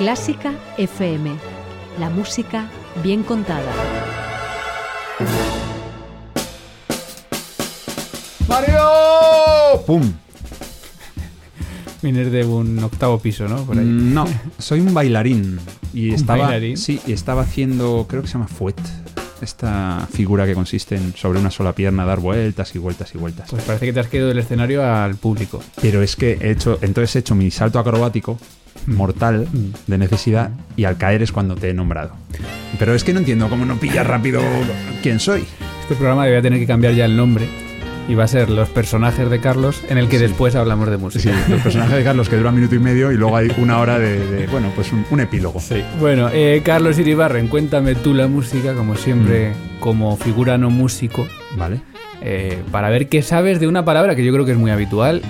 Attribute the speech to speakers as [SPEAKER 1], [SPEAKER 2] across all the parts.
[SPEAKER 1] Clásica FM. La música bien contada.
[SPEAKER 2] ¡Mario! ¡Pum!
[SPEAKER 3] Vienes de un octavo piso, ¿no? Por ahí.
[SPEAKER 2] Mm, No, soy un bailarín. Y
[SPEAKER 3] ¿Un
[SPEAKER 2] estaba,
[SPEAKER 3] bailarín?
[SPEAKER 2] Sí, y estaba haciendo, creo que se llama fouet. Esta figura que consiste en sobre una sola pierna dar vueltas y vueltas y vueltas.
[SPEAKER 3] Pues parece que te has quedado del escenario al público.
[SPEAKER 2] Pero es que he hecho, entonces he hecho mi salto acrobático mortal de necesidad y al caer es cuando te he nombrado. Pero es que no entiendo cómo no pillas rápido quién soy.
[SPEAKER 3] Este programa debía tener que cambiar ya el nombre y va a ser Los personajes de Carlos, en el que
[SPEAKER 2] Sí.
[SPEAKER 3] después hablamos de música.
[SPEAKER 2] Sí, el personaje de Carlos que dura un minuto y medio y luego hay una hora de, de, bueno, pues un, un epílogo.
[SPEAKER 3] Bueno, eh, Carlos Iribarren, cuéntame tú la música, como siempre, como figura no músico,
[SPEAKER 2] ¿Vale?
[SPEAKER 3] eh, para ver qué sabes de una palabra que yo creo que es muy habitual,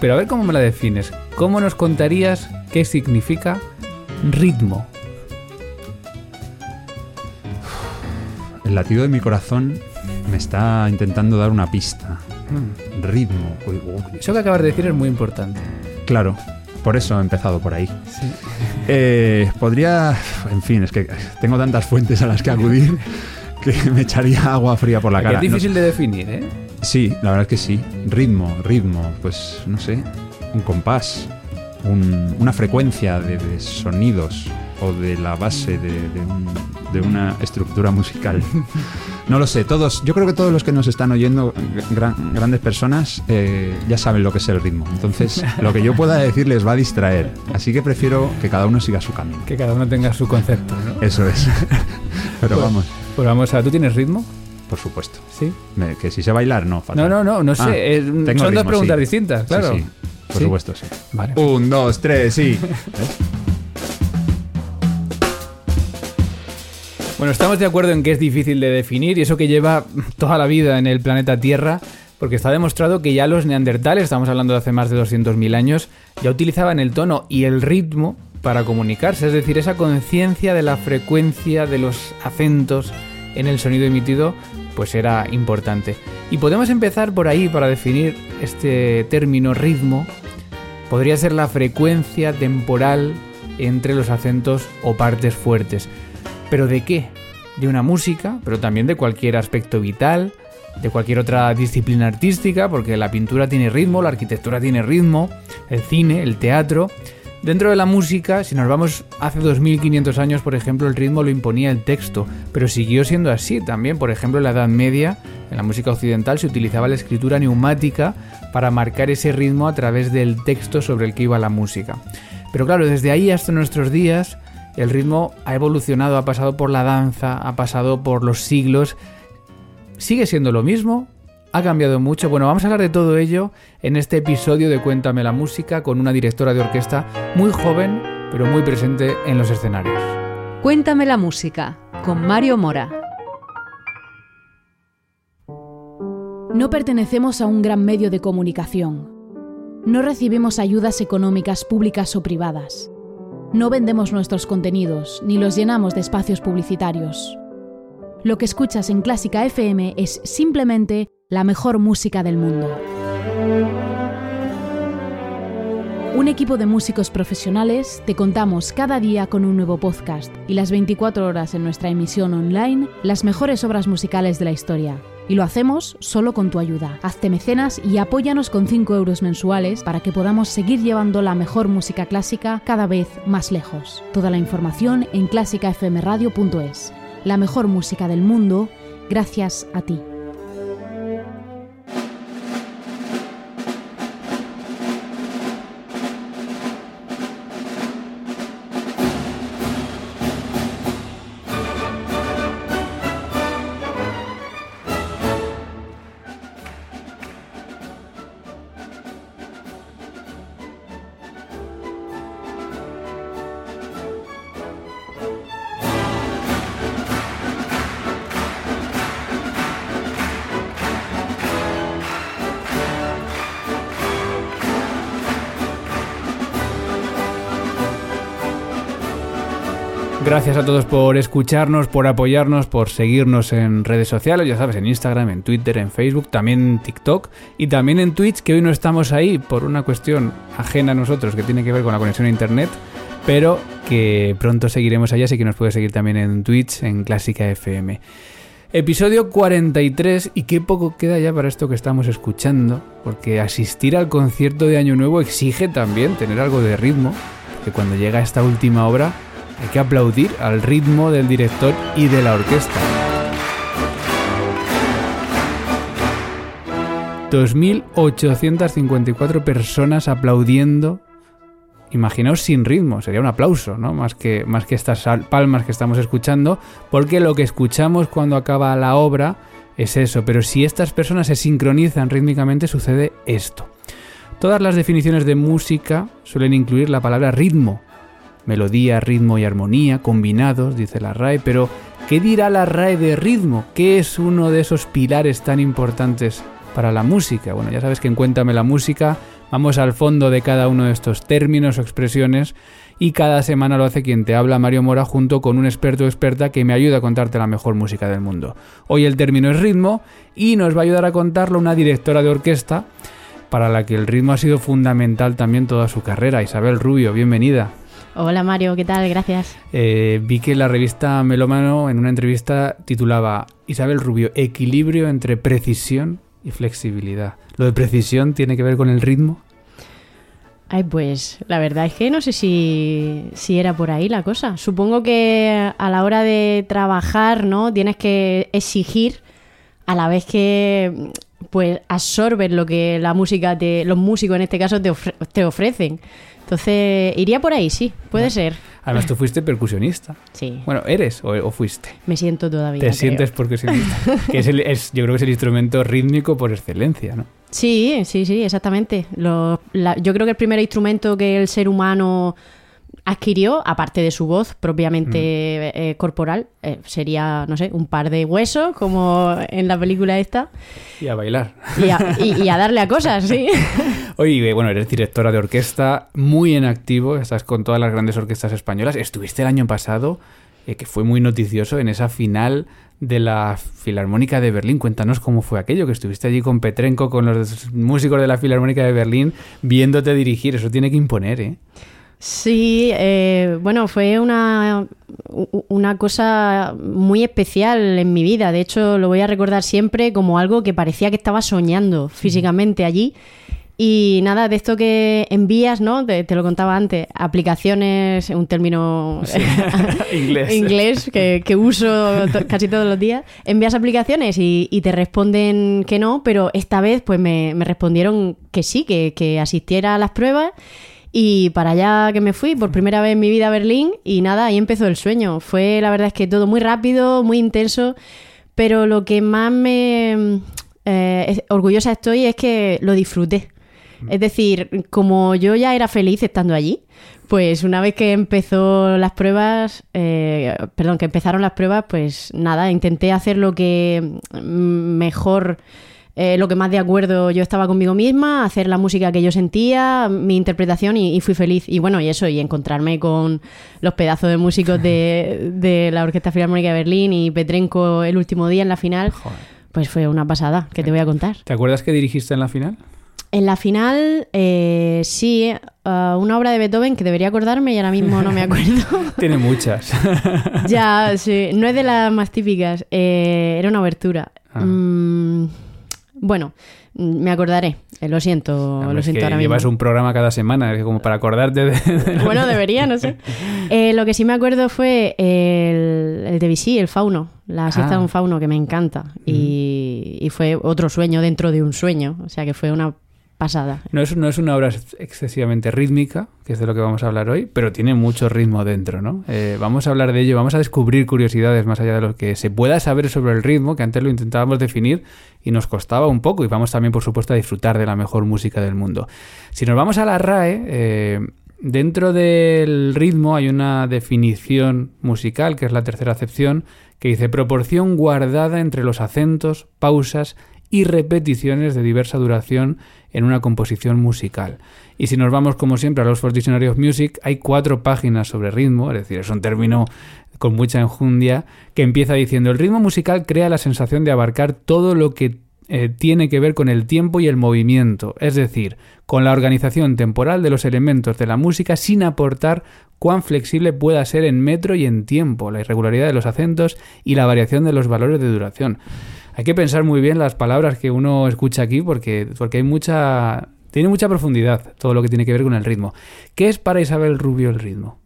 [SPEAKER 3] pero a ver cómo me la defines. ¿Cómo nos contarías qué significa ritmo?
[SPEAKER 2] El latido de mi corazón me está intentando dar una pista. Ritmo. Uy, uy.
[SPEAKER 3] Eso que acabas de decir es muy importante.
[SPEAKER 2] Claro, por eso he empezado por ahí. Eh, podría, en fin, es que tengo tantas fuentes a las que acudir que me echaría agua fría por la
[SPEAKER 3] Que
[SPEAKER 2] cara.
[SPEAKER 3] es difícil de definir, ¿eh?
[SPEAKER 2] Sí, la verdad es que sí. Ritmo, ritmo, pues no sé, un compás, un- una frecuencia de, de sonidos o de la base de, de un- de una estructura musical. No lo sé, todos, yo creo que todos los que nos están oyendo, gran- grandes personas, eh, ya saben lo que es el ritmo. Entonces, lo que yo pueda decir les va a distraer. Así que prefiero que cada uno siga su camino.
[SPEAKER 3] Que cada uno tenga su concepto, ¿no?
[SPEAKER 2] Eso es. Pero
[SPEAKER 3] Pues-
[SPEAKER 2] vamos,
[SPEAKER 3] Pues vamos a... ¿Tú tienes ritmo?
[SPEAKER 2] Por supuesto.
[SPEAKER 3] Sí.
[SPEAKER 2] Me- que si sé bailar, no. fatal.
[SPEAKER 3] No, no, no, no sé.
[SPEAKER 2] Ah, tengo
[SPEAKER 3] son dos preguntas distintas,
[SPEAKER 2] Sí,
[SPEAKER 3] claro.
[SPEAKER 2] sí, por
[SPEAKER 3] Sí.
[SPEAKER 2] supuesto, sí.
[SPEAKER 3] Vale.
[SPEAKER 2] Un, dos, tres, sí.
[SPEAKER 3] Bueno, estamos de acuerdo en que es difícil de definir y eso que lleva toda la vida en el planeta Tierra, porque está demostrado que ya los neandertales, estamos hablando de hace más de 200.000 años, ya utilizaban el tono y el ritmo para comunicarse, es decir, esa conciencia de la frecuencia de los acentos en el sonido emitido, pues era importante. Y podemos empezar por ahí para definir este término ritmo. Podría ser la frecuencia temporal entre los acentos o partes fuertes. ¿Pero de qué? De una música, pero también de cualquier aspecto vital, de cualquier otra disciplina artística, porque la pintura tiene ritmo, la arquitectura tiene ritmo, el cine, el teatro. Dentro de la música, si nos vamos hace 2500 años, por ejemplo, el ritmo lo imponía el texto, pero siguió siendo así también. Por ejemplo, en la Edad Media, en la música occidental, se utilizaba la escritura neumática para marcar ese ritmo a través del texto sobre el que iba la música. Pero claro, desde ahí hasta nuestros días, el ritmo ha evolucionado, ha pasado por la danza, ha pasado por los siglos. ¿Sigue siendo lo mismo? ¿Ha cambiado mucho? Bueno, vamos a hablar de todo ello en este episodio de Cuéntame la música con una directora de orquesta muy joven, pero muy presente en los escenarios.
[SPEAKER 1] Cuéntame la música con Mario Mora.
[SPEAKER 4] No pertenecemos a un gran medio de comunicación. No recibimos ayudas económicas públicas o privadas. No vendemos nuestros contenidos ni los llenamos de espacios publicitarios. Lo que escuchas en Clásica FM es simplemente la mejor música del mundo. Un equipo de músicos profesionales te contamos cada día con un nuevo podcast y las 24 horas en nuestra emisión online las mejores obras musicales de la historia. Y lo hacemos solo con tu ayuda. Hazte mecenas y apóyanos con 5 euros mensuales para que podamos seguir llevando la mejor música clásica cada vez más lejos. Toda la información en clásicafmradio.es. La mejor música del mundo, gracias a ti.
[SPEAKER 3] Gracias a todos por escucharnos, por apoyarnos, por seguirnos en redes sociales, ya sabes, en Instagram, en Twitter, en Facebook, también en TikTok y también en Twitch, que hoy no estamos ahí por una cuestión ajena a nosotros que tiene que ver con la conexión a Internet, pero que pronto seguiremos allá, así que nos puedes seguir también en Twitch, en Clásica FM. Episodio 43 y qué poco queda ya para esto que estamos escuchando, porque asistir al concierto de Año Nuevo exige también tener algo de ritmo, porque cuando llega esta última obra hay que aplaudir al ritmo del director y de la orquesta. 2.854 personas aplaudiendo. Imaginaos sin ritmo, sería un aplauso, ¿no? Más que, más que estas palmas que estamos escuchando, porque lo que escuchamos cuando acaba la obra es eso, pero si estas personas se sincronizan rítmicamente sucede esto. Todas las definiciones de música suelen incluir la palabra ritmo, melodía, ritmo y armonía combinados, dice la RAE, pero ¿qué dirá la RAE de ritmo? ¿Qué es uno de esos pilares tan importantes para la música. Bueno, ya sabes que en Cuéntame la Música vamos al fondo de cada uno de estos términos o expresiones y cada semana lo hace quien te habla, Mario Mora, junto con un experto o experta que me ayuda a contarte la mejor música del mundo. Hoy el término es ritmo y nos va a ayudar a contarlo una directora de orquesta para la que el ritmo ha sido fundamental también toda su carrera. Isabel Rubio, bienvenida.
[SPEAKER 5] Hola Mario, ¿qué tal? Gracias.
[SPEAKER 3] Eh, vi que la revista Melómano en una entrevista titulaba Isabel Rubio, equilibrio entre precisión y flexibilidad. ¿Lo de precisión tiene que ver con el ritmo?
[SPEAKER 5] Ay, pues la verdad es que no sé si, si, era por ahí la cosa. Supongo que a la hora de trabajar, ¿no? Tienes que exigir a la vez que pues absorbes lo que la música te, los músicos en este caso te, te ofrecen. Entonces, iría por ahí, sí, puede ser.
[SPEAKER 3] Además, tú fuiste percusionista.
[SPEAKER 5] Sí.
[SPEAKER 3] Bueno, ¿eres o, fuiste?
[SPEAKER 5] Me siento todavía.
[SPEAKER 3] Te sientes percusionista. que es, el, es, yo creo que es el instrumento rítmico por excelencia, ¿no?
[SPEAKER 5] Sí, sí, sí, exactamente. Lo, yo creo que el primer instrumento que el ser humano adquirió, aparte de su voz propiamente mm. eh, corporal, eh, sería, no sé, un par de huesos, como en la película esta.
[SPEAKER 3] Y a bailar.
[SPEAKER 5] Y a, darle a cosas, sí.
[SPEAKER 3] Oye, bueno, eres directora de orquesta, muy en activo, estás con todas las grandes orquestas españolas. Estuviste el año pasado, eh, que fue muy noticioso, en esa final de la Filarmónica de Berlín. Cuéntanos cómo fue aquello, que estuviste allí con Petrenko, con los músicos de la Filarmónica de Berlín, viéndote dirigir. Eso tiene que imponer, ¿eh?
[SPEAKER 5] Sí, eh, bueno, fue una, una cosa muy especial en mi vida. De hecho, lo voy a recordar siempre como algo que parecía que estaba soñando físicamente allí. Y nada, de esto que envías, ¿no? Te, lo contaba antes, aplicaciones, un término
[SPEAKER 3] inglés,
[SPEAKER 5] inglés que, uso casi todos los días. Envías aplicaciones y, te responden que no, pero esta vez pues me, me respondieron que sí, que, que asistiera a las pruebas y para allá que me fui, por primera vez en mi vida a Berlín, y nada, ahí empezó el sueño. Fue la verdad es que todo muy rápido, muy intenso, pero lo que más me eh, orgullosa estoy es que lo disfruté. Mm. Es decir, como yo ya era feliz estando allí, pues una vez que empezó las pruebas, eh, perdón, que empezaron las pruebas, pues nada, intenté hacer lo que mejor eh, lo que más de acuerdo yo estaba conmigo misma, hacer la música que yo sentía, mi interpretación y, fui feliz. Y bueno, y eso, y encontrarme con los pedazos de músicos de, la Orquesta Filarmónica de Berlín y Petrenko el último día en la final, pues fue una pasada, que te voy a contar.
[SPEAKER 3] ¿Te acuerdas que dirigiste en la final?
[SPEAKER 5] En la final, eh, sí, uh, una obra de Beethoven que debería acordarme y ahora mismo no me acuerdo.
[SPEAKER 3] Tiene muchas.
[SPEAKER 5] ya, sí, no es de las más típicas, eh, era una obertura. Ah. Mm, bueno, me acordaré. Eh, lo siento, lo siento ahora mismo.
[SPEAKER 3] Llevas un programa cada semana, como para acordarte de.
[SPEAKER 5] bueno, debería, no sé. Eh, lo que sí me acuerdo fue el, el de Vichy, el fauno. La siesta de un fauno que me encanta. Y, y, fue otro sueño dentro de un sueño. O sea que fue una
[SPEAKER 3] No es, no es una obra excesivamente rítmica, que es de lo que vamos a hablar hoy, pero tiene mucho ritmo dentro, ¿no? Eh, vamos a hablar de ello, vamos a descubrir curiosidades más allá de lo que se pueda saber sobre el ritmo, que antes lo intentábamos definir y nos costaba un poco, y vamos también, por supuesto, a disfrutar de la mejor música del mundo. Si nos vamos a la RAE, eh, dentro del ritmo hay una definición musical, que es la tercera acepción, que dice proporción guardada entre los acentos, pausas y repeticiones de diversa duración en una composición musical. Y si nos vamos, como siempre, a los Oxford Dictionary of Music, hay cuatro páginas sobre ritmo, es decir, es un término con mucha enjundia, que empieza diciendo, el ritmo musical crea la sensación de abarcar todo lo que eh, tiene que ver con el tiempo y el movimiento, es decir, con la organización temporal de los elementos de la música sin aportar cuán flexible pueda ser en metro y en tiempo, la irregularidad de los acentos y la variación de los valores de duración. Hay que pensar muy bien las palabras que uno escucha aquí porque, porque hay mucha... Tiene mucha profundidad todo lo que tiene que ver con el ritmo. ¿Qué es para Isabel Rubio el ritmo?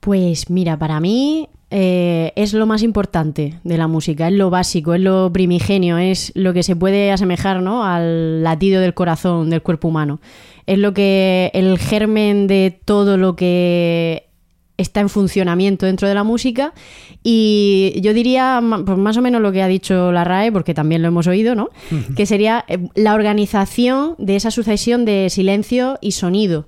[SPEAKER 5] Pues mira, para mí eh, es lo más importante de la música, es lo básico, es lo primigenio, es lo que se puede asemejar ¿no? al latido del corazón, del cuerpo humano. Es lo que el germen de todo lo que está en funcionamiento dentro de la música. Y yo diría pues más o menos lo que ha dicho la RAE, porque también lo hemos oído, ¿no? que sería eh, la organización de esa sucesión de silencio y sonido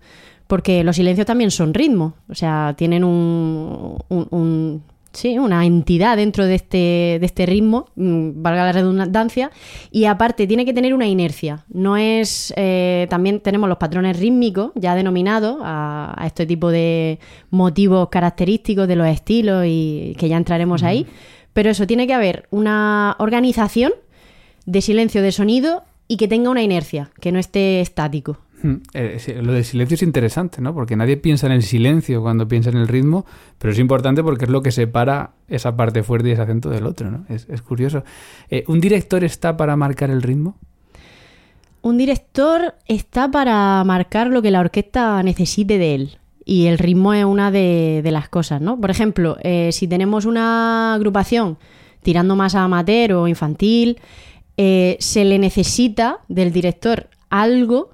[SPEAKER 5] porque los silencios también son ritmo, o sea, tienen un, sí, una entidad dentro de este, de este ritmo, mm, valga la redundancia, y aparte tiene que tener una inercia. No es. Eh, también tenemos los patrones rítmicos ya denominados a, este tipo de motivos característicos de los estilos y que ya entraremos ahí. Pero eso tiene que haber una organización de silencio de sonido y que tenga una inercia, que no esté estático.
[SPEAKER 3] Hmm. Eh, lo del silencio es interesante, ¿no? Porque nadie piensa en el silencio cuando piensa en el ritmo, pero es importante porque es lo que separa esa parte fuerte y ese acento del otro, ¿no? Es, curioso. Eh, ¿Un director está para marcar el ritmo?
[SPEAKER 5] Un director está para marcar lo que la orquesta necesite de él. Y el ritmo es una de, las cosas, ¿no? Por ejemplo, eh, si tenemos una agrupación tirando más a amateur o infantil, se le necesita del director algo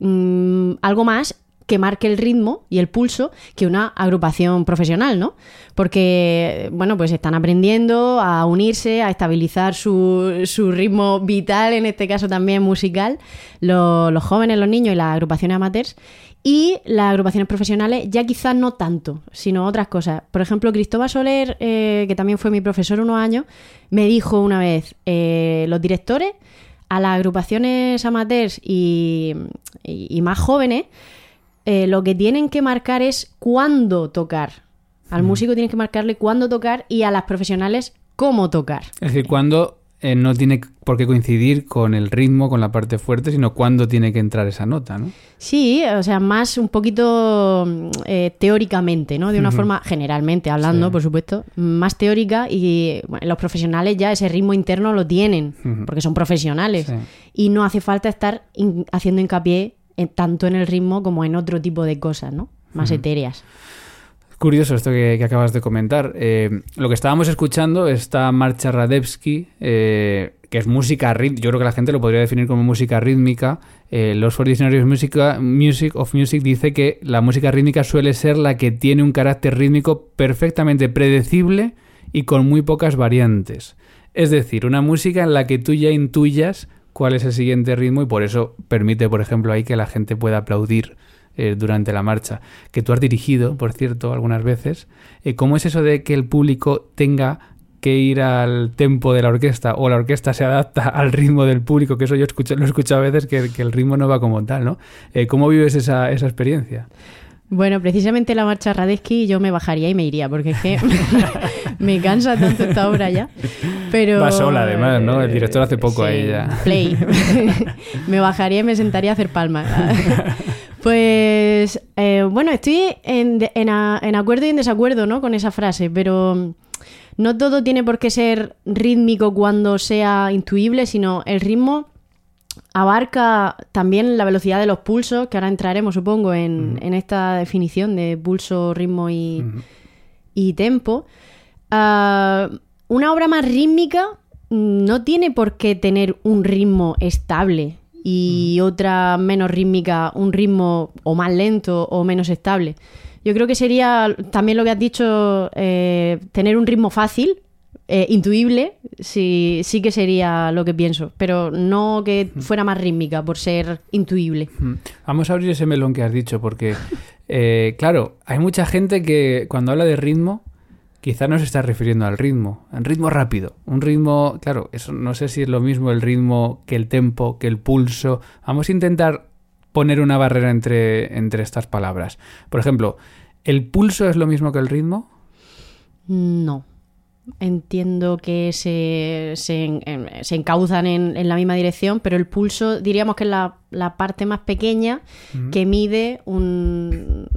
[SPEAKER 5] Mm, algo más que marque el ritmo y el pulso que una agrupación profesional, ¿no? Porque, bueno, pues están aprendiendo a unirse, a estabilizar su, su ritmo vital, en este caso también musical, los jóvenes, los niños y las agrupaciones amateurs. Y las agrupaciones profesionales ya quizás no tanto, sino otras cosas. Por ejemplo, Cristóbal Soler, eh, que también fue mi profesor unos años, me dijo una vez, eh, los directores a las agrupaciones amateurs y, más jóvenes, eh, lo que tienen que marcar es cuándo tocar. Al músico tienen que marcarle cuándo tocar y a las profesionales cómo tocar.
[SPEAKER 3] Es decir, cuándo eh, no tiene por qué coincidir con el ritmo, con la parte fuerte, sino cuándo tiene que entrar esa nota, ¿no?
[SPEAKER 5] Sí, o sea, más un poquito eh, teóricamente, ¿no? De una forma, generalmente hablando, por supuesto, más teórica y los profesionales ya ese ritmo interno lo tienen, porque son profesionales y no hace falta estar haciendo hincapié tanto en el ritmo como en otro tipo de cosas, ¿no? Más etéreas.
[SPEAKER 3] Curioso esto que, acabas de comentar. Eh, lo que estábamos escuchando, esta marcha Radevsky, eh, que es música rítmica, yo creo que la gente lo podría definir como música rítmica. Eh, los Dictionary of Music of Music dice que la música rítmica suele ser la que tiene un carácter rítmico perfectamente predecible y con muy pocas variantes. Es decir, una música en la que tú ya intuyas cuál es el siguiente ritmo y por eso permite, por ejemplo, ahí que la gente pueda aplaudir eh, durante la marcha, que tú has dirigido, por cierto, algunas veces. Eh, ¿Cómo es eso de que el público tenga que ir al tempo de la orquesta o la orquesta se adapta al ritmo del público? Que eso yo escucho, lo he escuchado a veces, que, el ritmo no va como tal, ¿no? Eh, ¿Cómo vives esa, esa experiencia?
[SPEAKER 5] Bueno, precisamente la marcha Radesky yo me bajaría y me iría, porque es que me cansa tanto esta obra ya. Pero,
[SPEAKER 3] Va sola además, ¿no? El director hace poco ahí ya.
[SPEAKER 5] Play. me bajaría y me sentaría a hacer palmas. Pues eh, bueno, estoy en, acuerdo y en desacuerdo ¿no? con esa frase, pero no todo tiene por qué ser rítmico cuando sea intuible, sino el ritmo abarca también la velocidad de los pulsos, que ahora entraremos, supongo, en, esta definición de pulso, ritmo y, tempo. Ah, una obra más rítmica no tiene por qué tener un ritmo estable y otra menos rítmica, un ritmo o más lento o menos estable. Yo creo que sería también lo que has dicho, eh, tener un ritmo fácil, eh, intuible, sí, sí que sería lo que pienso, pero no que fuera más rítmica por ser intuible.
[SPEAKER 3] Vamos a abrir ese melón que has dicho, porque, eh, claro, hay mucha gente que cuando habla de ritmo quizá no se está refiriendo al ritmo, un ritmo rápido, un ritmo, claro, eso no sé si es lo mismo el ritmo que el tempo, que el pulso. Vamos a intentar poner una barrera entre, entre estas palabras. Por ejemplo, ¿el pulso es lo mismo que el ritmo?
[SPEAKER 5] No. Entiendo que se, se, encauzan en, la misma dirección, pero el pulso diríamos que es la, parte más pequeña que mide un,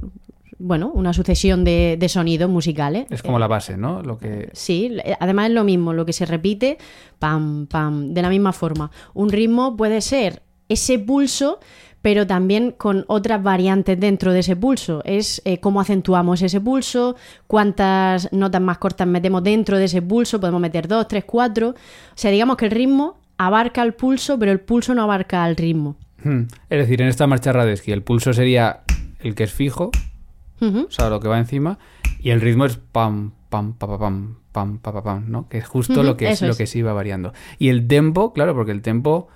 [SPEAKER 5] bueno, una sucesión de, de sonidos musicales.
[SPEAKER 3] Es como la base, ¿no? Lo que...
[SPEAKER 5] Sí, además es lo mismo, lo que se repite, pam, pam, de la misma forma. Un ritmo puede ser ese pulso, pero también con otras variantes dentro de ese pulso. Es eh, cómo acentuamos ese pulso, cuántas notas más cortas metemos dentro de ese pulso, podemos meter dos, tres, cuatro. O sea, digamos que el ritmo abarca el pulso, pero el pulso no abarca al ritmo.
[SPEAKER 3] Hmm. Es decir, en esta marcha Radetzky el pulso sería el que es fijo, O sea, lo que va encima, y el ritmo es pam, pam, pa, pa, pam, pam, pa, pa, pam, ¿no? Que es justo lo que, es,
[SPEAKER 5] eso
[SPEAKER 3] lo
[SPEAKER 5] es.
[SPEAKER 3] que sí va variando. Y el tempo, claro, porque el tempo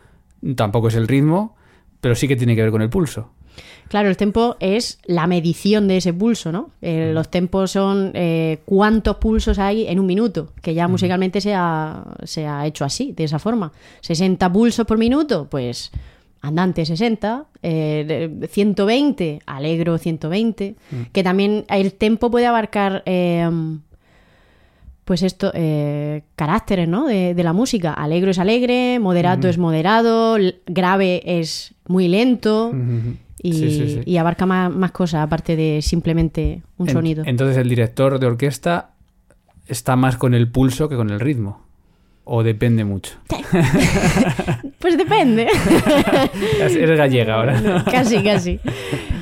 [SPEAKER 3] tampoco es el ritmo, pero sí que tiene que ver con el pulso.
[SPEAKER 5] Claro, el tempo es la medición de ese pulso, ¿no? Eh, los tempos son eh, cuántos pulsos hay en un minuto, que ya musicalmente se ha, se ha hecho así, de esa forma. 60 pulsos por minuto, pues andante 60, eh, de- 120, alegro 120, que también el tempo puede abarcar... eh, pues esto, eh, caracteres, ¿no? De, de la música. Alegro es alegre, moderato es moderado, grave es muy lento y,
[SPEAKER 3] Sí, sí, sí.
[SPEAKER 5] y abarca más, más cosas aparte de simplemente un
[SPEAKER 3] En-
[SPEAKER 5] sonido.
[SPEAKER 3] Entonces el director de orquesta está más con el pulso que con el ritmo. O depende mucho.
[SPEAKER 5] Pues depende.
[SPEAKER 3] Eres gallega ahora.
[SPEAKER 5] casi, casi.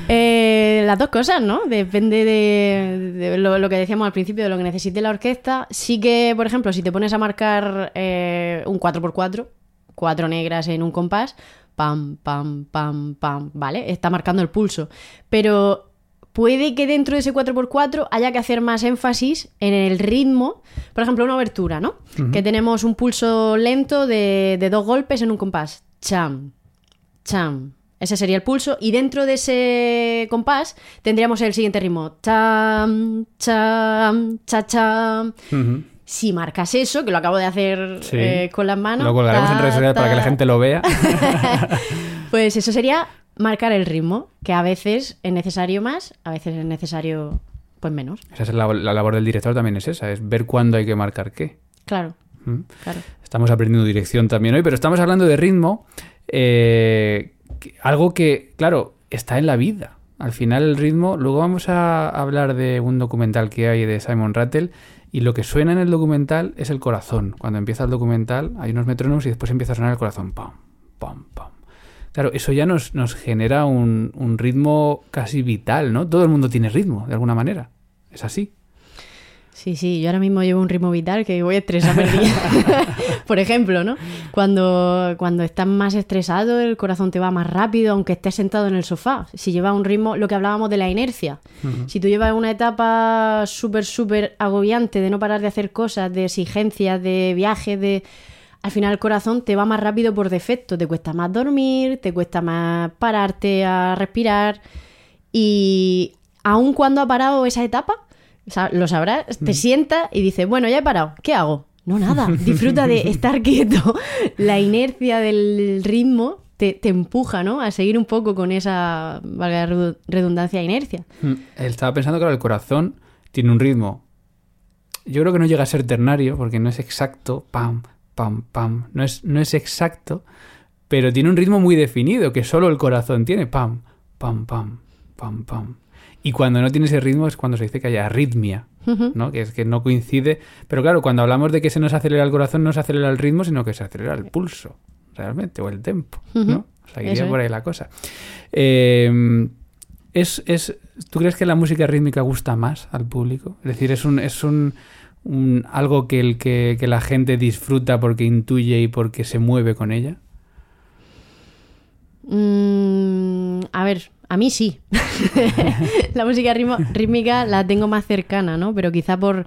[SPEAKER 5] Eh, las dos cosas, ¿no? Depende de, de lo, lo que decíamos al principio, de lo que necesite la orquesta. Sí que, por ejemplo, si te pones a marcar eh, un 4x4, cuatro negras en un compás, pam, pam, pam, pam, ¿vale? Está marcando el pulso. Pero puede que dentro de ese 4x4 haya que hacer más énfasis en el ritmo. Por ejemplo, una obertura, ¿no? Que tenemos un pulso lento de, de dos golpes en un compás. Cham, cham. Ese sería el pulso. Y dentro de ese compás tendríamos el siguiente ritmo. Cham, cham, cha, cham. Si marcas eso, que lo acabo de hacer
[SPEAKER 3] Sí.
[SPEAKER 5] eh, con las manos.
[SPEAKER 3] Lo colgaremos en redes sociales para que la gente lo vea.
[SPEAKER 5] Pues eso sería marcar el ritmo, que a veces es necesario más, a veces es necesario pues menos.
[SPEAKER 3] Esa es la, la labor del director también es esa, es ver cuándo hay que marcar qué.
[SPEAKER 5] Claro,
[SPEAKER 3] ¿Mm?
[SPEAKER 5] claro.
[SPEAKER 3] Estamos aprendiendo dirección también hoy, pero estamos hablando de ritmo, eh, algo que, claro, está en la vida. Al final el ritmo, luego vamos a hablar de un documental que hay de Simon Rattle y lo que suena en el documental es el corazón. Cuando empieza el documental hay unos metrónomos y después empieza a sonar el corazón. Pam, pam, pam. Claro, eso ya nos, nos genera un, un ritmo casi vital, ¿no? Todo el mundo tiene ritmo, de alguna manera. Es así.
[SPEAKER 5] Sí, sí, yo ahora mismo llevo un ritmo vital que voy a estresarme el día. Por ejemplo, ¿no? Cuando, cuando estás más estresado, el corazón te va más rápido, aunque estés sentado en el sofá. Si llevas un ritmo, lo que hablábamos de la inercia. Si tú llevas una etapa súper, súper agobiante de no parar de hacer cosas, de exigencias, de viajes, de... Al final el corazón te va más rápido por defecto. Te cuesta más dormir, te cuesta más pararte a respirar. Y aun cuando ha parado esa etapa, lo sabrás, te sientas y dices, bueno, ya he parado, ¿qué hago? No, nada, disfruta de estar quieto. La inercia del ritmo te, te empuja, ¿no? A seguir un poco con esa, valga la redu- redundancia, inercia.
[SPEAKER 3] Mm, Estaba pensando, claro, el corazón tiene un ritmo. Yo creo que no llega a ser ternario, porque no es exacto, pam, pam, pam. No es, no es exacto, pero tiene un ritmo muy definido, que solo el corazón tiene, pam, pam, pam, pam, pam. Y cuando no tiene ese ritmo es cuando se dice que hay arritmia, ¿no? Que es que no coincide. Pero claro, cuando hablamos de que se nos acelera el corazón, no se acelera el ritmo, sino que se acelera el pulso, realmente, o el tempo, ¿no? O sea, iría por ahí la cosa. Eh, es, es, ¿Tú crees que la música rítmica gusta más al público? Es decir, es un, es un, algo que, el que, que la gente disfruta porque intuye y porque se mueve con ella.
[SPEAKER 5] Mm, a ver, a mí sí. la música rítmica la tengo más cercana, ¿no? Pero quizá por,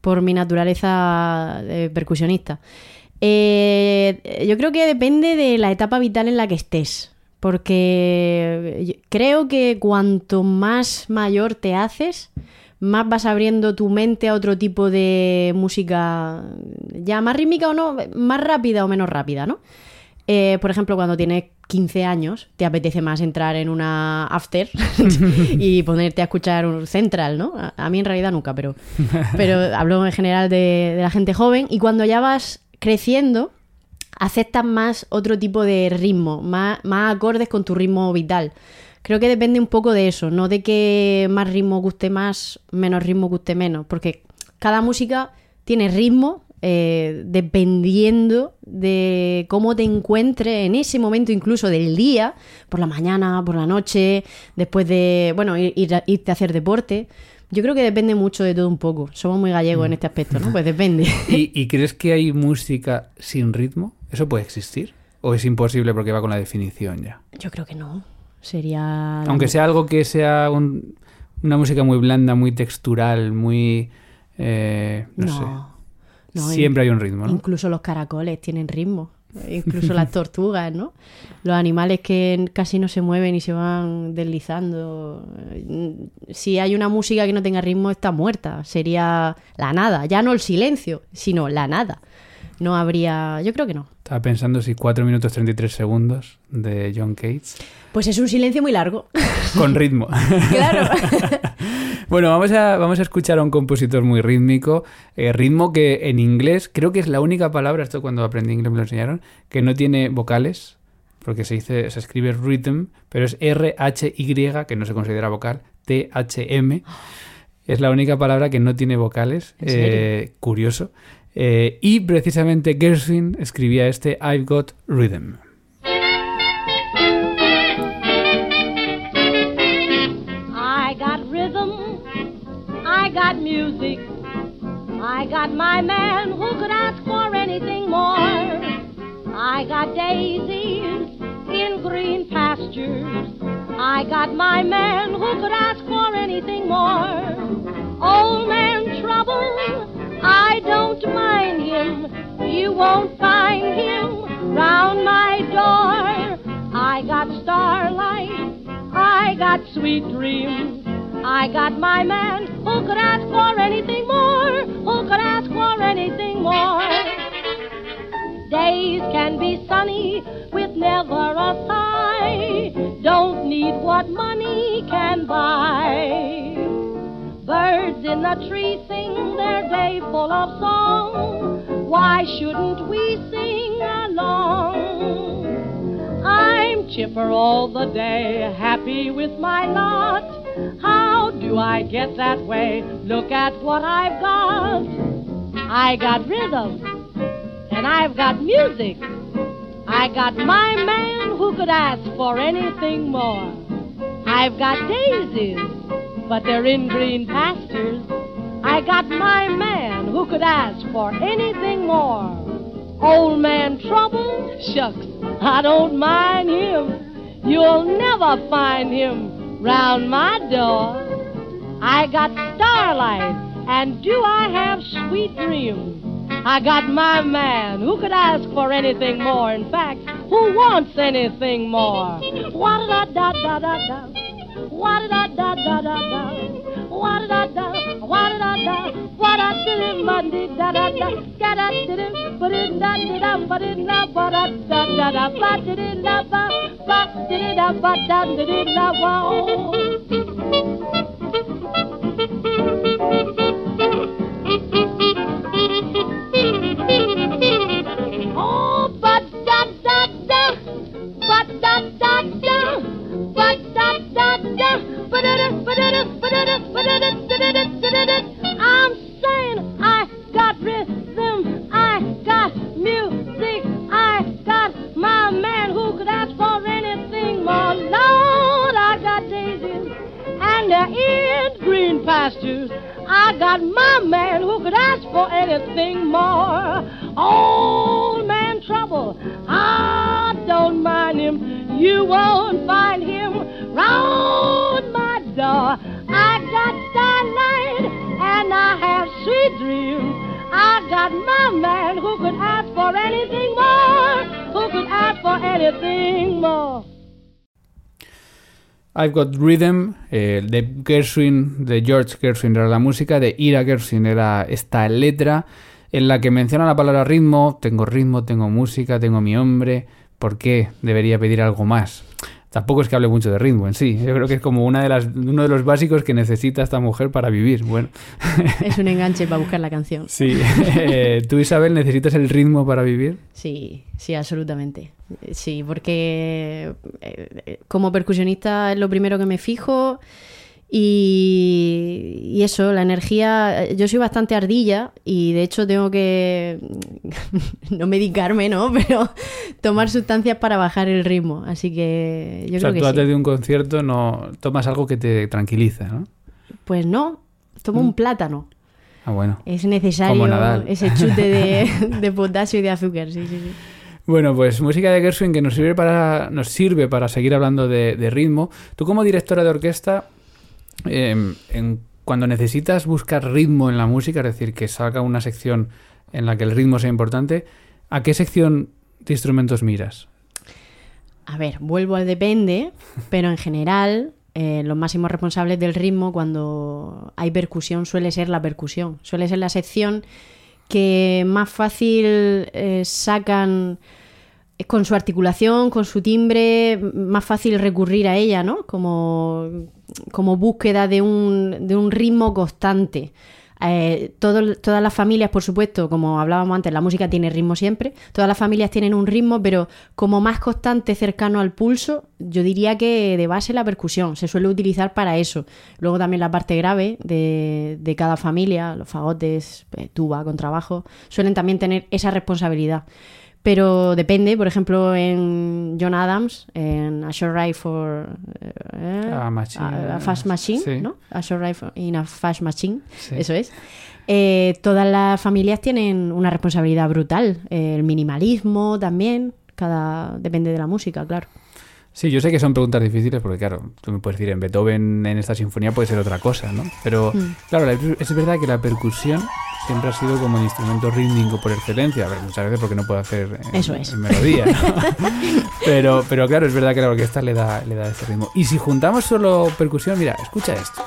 [SPEAKER 5] por mi naturaleza percusionista. Eh, yo creo que depende de la etapa vital en la que estés. Porque creo que cuanto más mayor te haces, más vas abriendo tu mente a otro tipo de música, ya más rítmica o no, más rápida o menos rápida, ¿no? Eh, por ejemplo, cuando tienes 15 años, te apetece más entrar en una after y ponerte a escuchar un central, ¿no? A, a mí en realidad nunca, pero, pero hablo en general de, de la gente joven. Y cuando ya vas creciendo, aceptas más otro tipo de ritmo, más, más acordes con tu ritmo vital. Creo que depende un poco de eso, no de que más ritmo guste más, menos ritmo guste menos, porque cada música tiene ritmo eh, dependiendo de cómo te encuentres en ese momento incluso del día, por la mañana, por la noche, después de, bueno, ir, ir- irte a hacer deporte. Yo creo que depende mucho de todo un poco. Somos muy gallegos en este aspecto, ¿no? Pues depende.
[SPEAKER 3] ¿Y, y crees que hay música sin ritmo? ¿Eso puede existir? ¿O es imposible porque va con la definición ya?
[SPEAKER 5] Yo creo que no. Sería...
[SPEAKER 3] Aunque sea algo que sea un- una música muy blanda, muy textural, muy... eh, no,
[SPEAKER 5] No.
[SPEAKER 3] sé.
[SPEAKER 5] No,
[SPEAKER 3] Siempre hay un ritmo, ¿no?
[SPEAKER 5] Incluso los caracoles tienen ritmo. Incluso las tortugas, ¿no? Los animales que casi no se mueven y se van deslizando. Si hay una música que no tenga ritmo, está muerta. Sería la nada. Ya no el silencio, sino la nada. No habría. Yo creo que no.
[SPEAKER 3] Estaba pensando si 4 minutos 33 segundos de John Cage
[SPEAKER 5] Pues es un silencio muy largo.
[SPEAKER 3] con ritmo.
[SPEAKER 5] claro.
[SPEAKER 3] Bueno, vamos a, vamos a escuchar a un compositor muy rítmico, eh, ritmo que en inglés creo que es la única palabra, esto cuando aprendí inglés me lo enseñaron, que no tiene vocales, porque se dice, se escribe rhythm, pero es R-H-Y, que no se considera vocal, T-H-M. Es la única palabra que no tiene vocales. Eh, curioso. Eh, y precisamente Gershwin escribía este I've Got Rhythm.
[SPEAKER 6] I got rhythm, I got music, I got my man who could ask for anything more. I got daisies green pastures, I got my man who could ask for anything more. Old man trouble, I don't mind him, you won't find him round my door. I got starlight. I got sweet dreams. I got my man who could ask for anything more, who could ask for anything more. Days can be sunny with never a sigh. Don't need what money can buy. Birds in the tree sing their day full of song. Why shouldn't we sing along? I'm chipper all the day, happy with my lot. How do I get that way? Look at what I've got. I got rhythm, and I've got music. I got my man who could ask for anything more. I've got daisies, but they're in green pastures. I got my man who could ask for anything more. Old man trouble, shucks, I don't mind him. You'll never find him round my door. I got starlight, and do I have sweet dreams? I got my man who could ask for anything more. In fact, who wants anything more? Da da da da da. Da da da da da. Da da. Da da. Da da da da da. Da da da. Da da da. Da da da da da. Da da da da da da. I'm saying I got rhythm, I got music, I got my man who could ask for anything more. Lord, I got daisies and in green pastures. I got my man who could ask for anything more. Old man trouble, I don't mind him. You won't find him round door. I.
[SPEAKER 3] I've Got Rhythm, eh, de Gershwin, de George Gershwin era la música, de Ira Gershwin era esta letra en la que menciona la palabra ritmo, tengo ritmo, tengo música, tengo mi hombre, ¿por qué debería pedir algo más? Tampoco es que hable mucho de ritmo en sí. Yo creo que es como una de las, uno de los básicos que necesita esta mujer para vivir. Bueno,
[SPEAKER 5] Es un enganche para buscar la canción.
[SPEAKER 3] sí. Eh, ¿Tú, Isabel, necesitas el ritmo para vivir?
[SPEAKER 5] Sí, sí, absolutamente. Sí, porque eh, eh, como percusionista es lo primero que me fijo y, y eso, la energía, eh, yo soy bastante ardilla y de hecho tengo que, no medicarme, ¿no? Pero tomar sustancias para bajar el ritmo, así que yo
[SPEAKER 3] o sea,
[SPEAKER 5] creo que
[SPEAKER 3] tú antes
[SPEAKER 5] sí.
[SPEAKER 3] de un concierto no tomas algo que te tranquiliza, ¿no?
[SPEAKER 5] Pues no, tomo un plátano.
[SPEAKER 3] Ah, bueno.
[SPEAKER 5] Es necesario ese chute de, de potasio y de azúcar, sí, sí, sí.
[SPEAKER 3] Bueno, pues música de Gershwin que nos sirve para, nos sirve para seguir hablando de, de ritmo. Tú como directora de orquesta, en- cuando necesitas buscar ritmo en la música, es decir, que salga una sección en la que el ritmo sea importante, ¿a qué sección de instrumentos miras?
[SPEAKER 5] A ver, vuelvo al depende, pero en general eh, los máximos responsables del ritmo cuando hay percusión suele ser la percusión, suele ser la sección que más fácil eh, sacan con su articulación, con su timbre, más fácil recurrir a ella, ¿no? Como, como búsqueda de un, de un ritmo constante. Eh, todas las familias, por supuesto, como hablábamos antes, la música tiene ritmo siempre. Todas las familias tienen un ritmo, pero como más constante, cercano al pulso, yo diría que de base la percusión se suele utilizar para eso. Luego también la parte grave de, de cada familia, los fagotes, eh, tuba, contrabajo, suelen también tener esa responsabilidad. Pero depende, por ejemplo, en John Adams, en A Short Ride for eh,
[SPEAKER 3] A Machine.
[SPEAKER 5] a- a Fast Machine,
[SPEAKER 3] Sí.
[SPEAKER 5] ¿no? A Short Ride for- in a Fast Machine,
[SPEAKER 3] Sí.
[SPEAKER 5] eso es. Eh, todas las familias tienen una responsabilidad brutal. El minimalismo también, cada depende de la música, claro.
[SPEAKER 3] Sí, yo sé que son preguntas difíciles porque, claro, tú me puedes decir, en Beethoven, en esta sinfonía puede ser otra cosa, ¿no? Pero,
[SPEAKER 5] Mm.
[SPEAKER 3] claro, la- es verdad que la percusión siempre ha sido como el instrumento rítmico por excelencia. A ver, muchas veces porque no puede hacer eh,
[SPEAKER 5] Eso es.
[SPEAKER 3] melodía, ¿no? pero, pero, claro, es verdad que la orquesta le da, le da ese ritmo. Y si juntamos solo percusión, mira, escucha esto.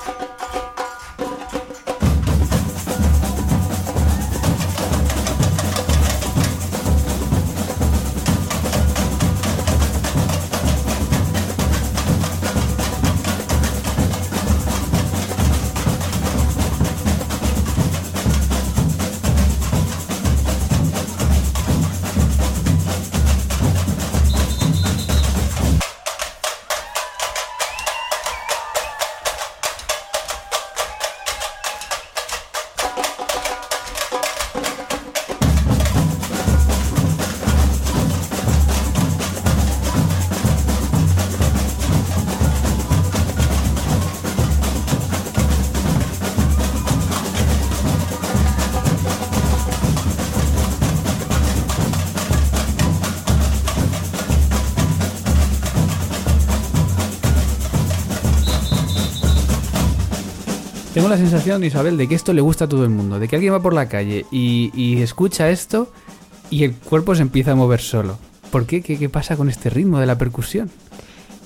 [SPEAKER 3] Sensación, Isabel, de que esto le gusta a todo el mundo, de que alguien va por la calle y, y escucha esto y el cuerpo se empieza a mover solo. ¿Por qué? ¿Qué, qué pasa con este ritmo de la percusión?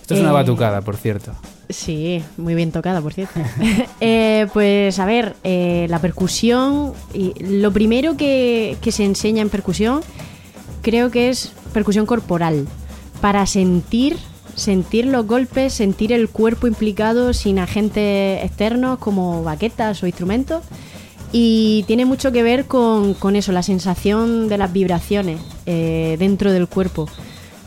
[SPEAKER 3] Esto es una
[SPEAKER 5] Eh,
[SPEAKER 3] batucada, por cierto.
[SPEAKER 5] Sí, muy bien tocada, por cierto. Eh, pues a ver, eh, la percusión, y lo primero que, que se enseña en percusión creo que es percusión corporal, para sentir, sentir los golpes, sentir el cuerpo implicado sin agentes externos como baquetas o instrumentos. Y tiene mucho que ver con, con eso, la sensación de las vibraciones eh, dentro del cuerpo.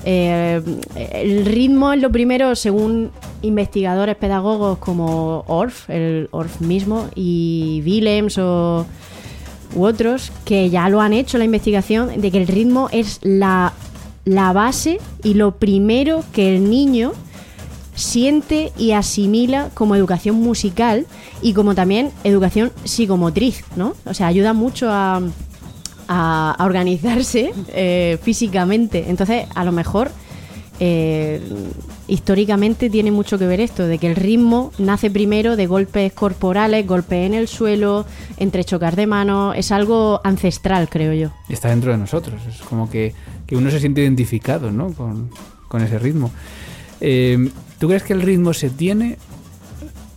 [SPEAKER 5] Eh, el ritmo es lo primero, según investigadores pedagogos como Orff, el Orff mismo, y Willems o, u otros, que ya lo han hecho la investigación, de que el ritmo es la, la base y lo primero que el niño siente y asimila como educación musical y como también educación psicomotriz, ¿no? O sea, ayuda mucho a, a, a organizarse eh, físicamente. Entonces, a lo mejor eh, históricamente tiene mucho que ver esto, de que el ritmo nace primero de golpes corporales, golpes en el suelo, entre chocar de manos, es algo ancestral, creo yo.
[SPEAKER 3] Está dentro de nosotros. Es como que, que uno se siente identificado ¿no? con, con ese ritmo. Eh, ¿Tú crees que el ritmo se tiene,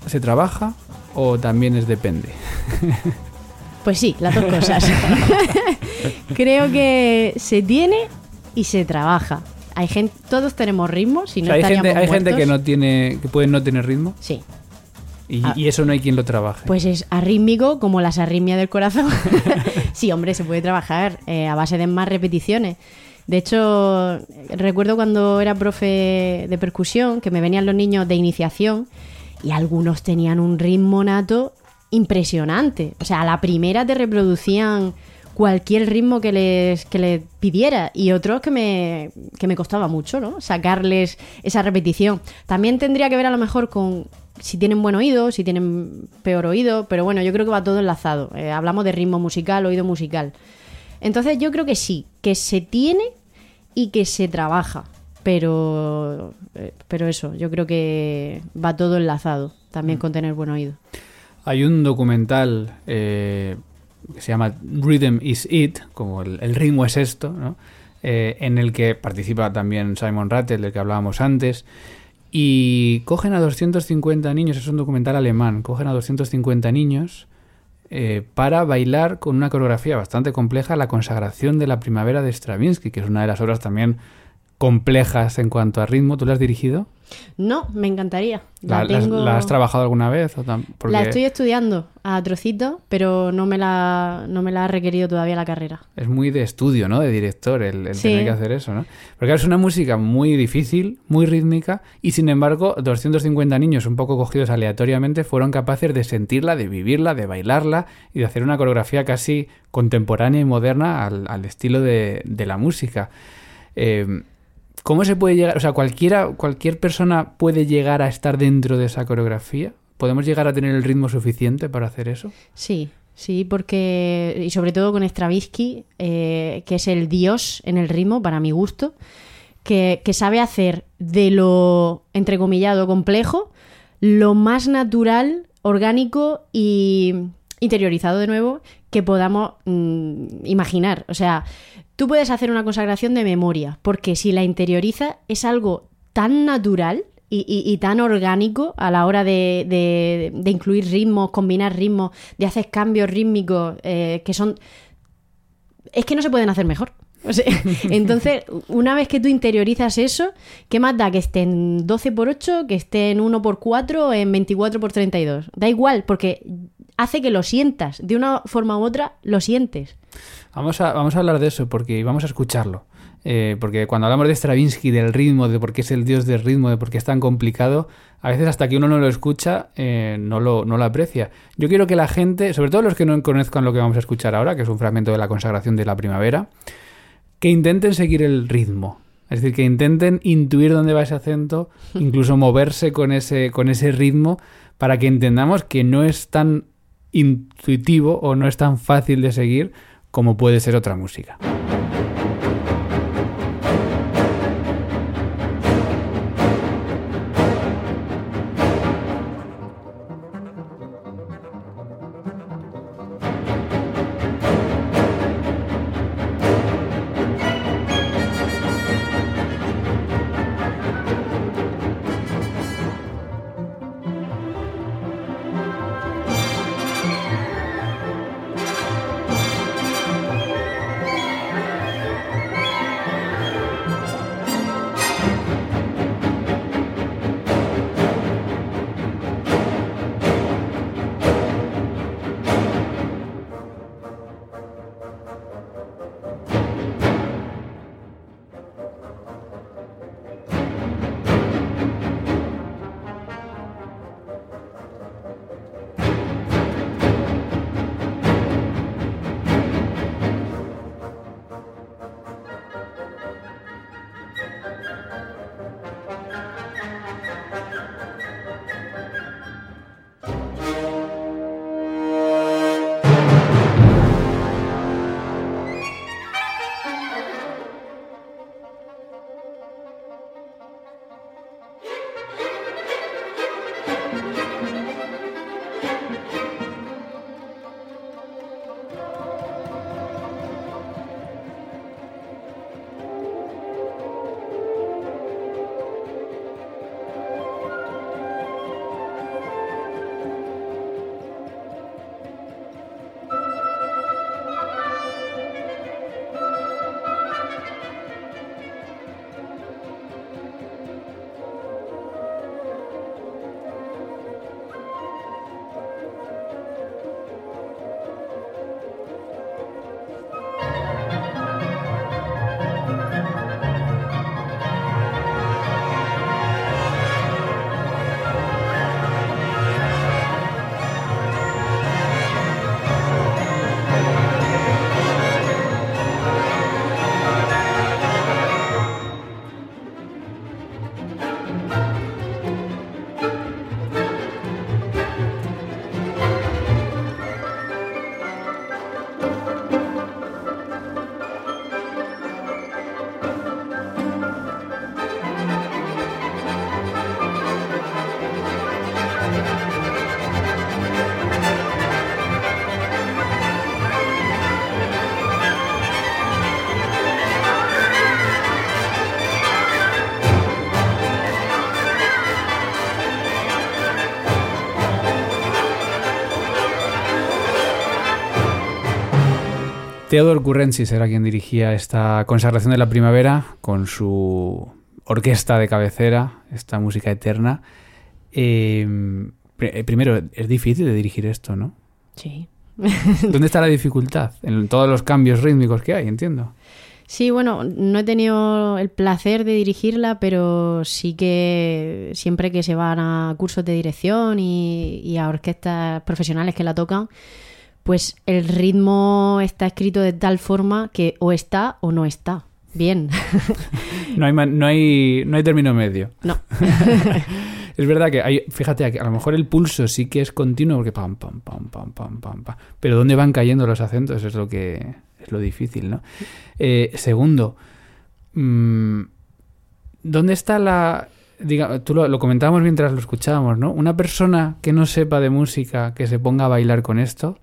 [SPEAKER 3] se trabaja o también es depende?
[SPEAKER 5] Pues sí, las dos cosas. Creo que se tiene y se trabaja. Hay gente, todos tenemos ritmo, si
[SPEAKER 3] O
[SPEAKER 5] no
[SPEAKER 3] sea, hay gente, hay gente que no tiene, que puede no tener ritmo
[SPEAKER 5] Sí,
[SPEAKER 3] y,
[SPEAKER 5] Ah.
[SPEAKER 3] y eso no hay quien lo trabaje.
[SPEAKER 5] pues es arrítmico como las arritmias del corazón. sí, hombre, se puede trabajar eh, a base de más repeticiones. De hecho, recuerdo cuando era profe de percusión que me venían los niños de iniciación y algunos tenían un ritmo nato impresionante. O sea, a la primera te reproducían cualquier ritmo que les, que les pidiera y otros que me, que me costaba mucho, ¿no? Sacarles esa repetición. También tendría que ver a lo mejor con si tienen buen oído, si tienen peor oído, pero bueno, yo creo que va todo enlazado. Eh, hablamos de ritmo musical, oído musical. Entonces yo creo que sí, que se tiene y que se trabaja. Pero, eh, pero eso, yo creo que va todo enlazado, también con tener buen oído.
[SPEAKER 3] Hay un documental eh, que se llama Rhythm is It, como el, el ritmo es esto, ¿no? Eh, en el que participa también Simon Rattle, del que hablábamos antes, y cogen a 250 niños, es un documental alemán, cogen a 250 niños eh, para bailar con una coreografía bastante compleja la consagración de la primavera de Stravinsky, que es una de las obras también complejas en cuanto a ritmo. ¿Tú la has dirigido?
[SPEAKER 5] No, me encantaría. La,
[SPEAKER 3] ¿La, la has-
[SPEAKER 5] tengo-
[SPEAKER 3] la has trabajado alguna vez? O porque
[SPEAKER 5] la estoy estudiando a trocitos, pero no me la, no me la ha requerido todavía la carrera.
[SPEAKER 3] Es muy de estudio, ¿no? De director el, el
[SPEAKER 5] Sí.
[SPEAKER 3] tener que hacer eso, ¿no? Porque claro, es una música muy difícil, muy rítmica, y sin embargo, 250 niños un poco cogidos aleatoriamente fueron capaces de sentirla, de vivirla, de bailarla y de hacer una coreografía casi contemporánea y moderna al, al estilo de, de la música. Eh, ¿Cómo se puede llegar? O sea, cualquiera, cualquier persona puede llegar a estar dentro de esa coreografía. ¿Podemos llegar a tener el ritmo suficiente para hacer eso?
[SPEAKER 5] Sí, sí, porque. Y sobre todo con Stravinsky, eh, que es el dios en el ritmo, para mi gusto, que, que sabe hacer de lo entrecomillado complejo lo más natural, orgánico y interiorizado de nuevo que podamos mm, imaginar. O sea, tú puedes hacer una consagración de memoria, porque si la interioriza es algo tan natural y, y- y tan orgánico a la hora de, de- de incluir ritmos, combinar ritmos, de hacer cambios rítmicos eh, que son... Es que no se pueden hacer mejor. O sea, entonces, una vez que tú interiorizas eso, ¿qué más da que esté en 12 por 8, que esté en 1 por 4 o en 24 por 32? Da igual, porque hace que lo sientas. De una forma u otra, lo sientes.
[SPEAKER 3] Vamos a, vamos a hablar de eso porque vamos a escucharlo. Eh, porque cuando hablamos de Stravinsky, del ritmo, de por qué es el dios del ritmo, de por qué es tan complicado, a veces hasta que uno no lo escucha, eh, no, lo, no lo aprecia. Yo quiero que la gente, sobre todo los que no conozcan lo que vamos a escuchar ahora, que es un fragmento de la consagración de la primavera, que intenten seguir el ritmo. Es decir, que intenten intuir dónde va ese acento, incluso moverse con ese, con ese ritmo, para que entendamos que no es tan intuitivo o no es tan fácil de seguir como puede ser otra música. Theodor Currensis era quien dirigía esta consagración de la primavera con su orquesta de cabecera, esta música eterna. Eh, pr- eh, primero, es difícil de dirigir esto, ¿no?
[SPEAKER 5] Sí.
[SPEAKER 3] ¿Dónde está la dificultad? En todos los cambios rítmicos que hay, entiendo.
[SPEAKER 5] Sí, bueno, no he tenido el placer de dirigirla, pero sí que siempre que se van a cursos de dirección y, y a orquestas profesionales que la tocan, pues el ritmo está escrito de tal forma que o está o no está. Bien.
[SPEAKER 3] No hay, no hay, no hay término medio.
[SPEAKER 5] no.
[SPEAKER 3] Es verdad que hay, fíjate, que a lo mejor el pulso sí que es continuo porque pam, pam, pam, pam, pam, pam, pam. Pero dónde van cayendo los acentos es lo que es lo difícil, ¿no? Eh, segundo, mm, ¿dónde está la... Diga, tú lo, lo comentábamos mientras lo escuchábamos, ¿no? Una persona que no sepa de música, que se ponga a bailar con esto,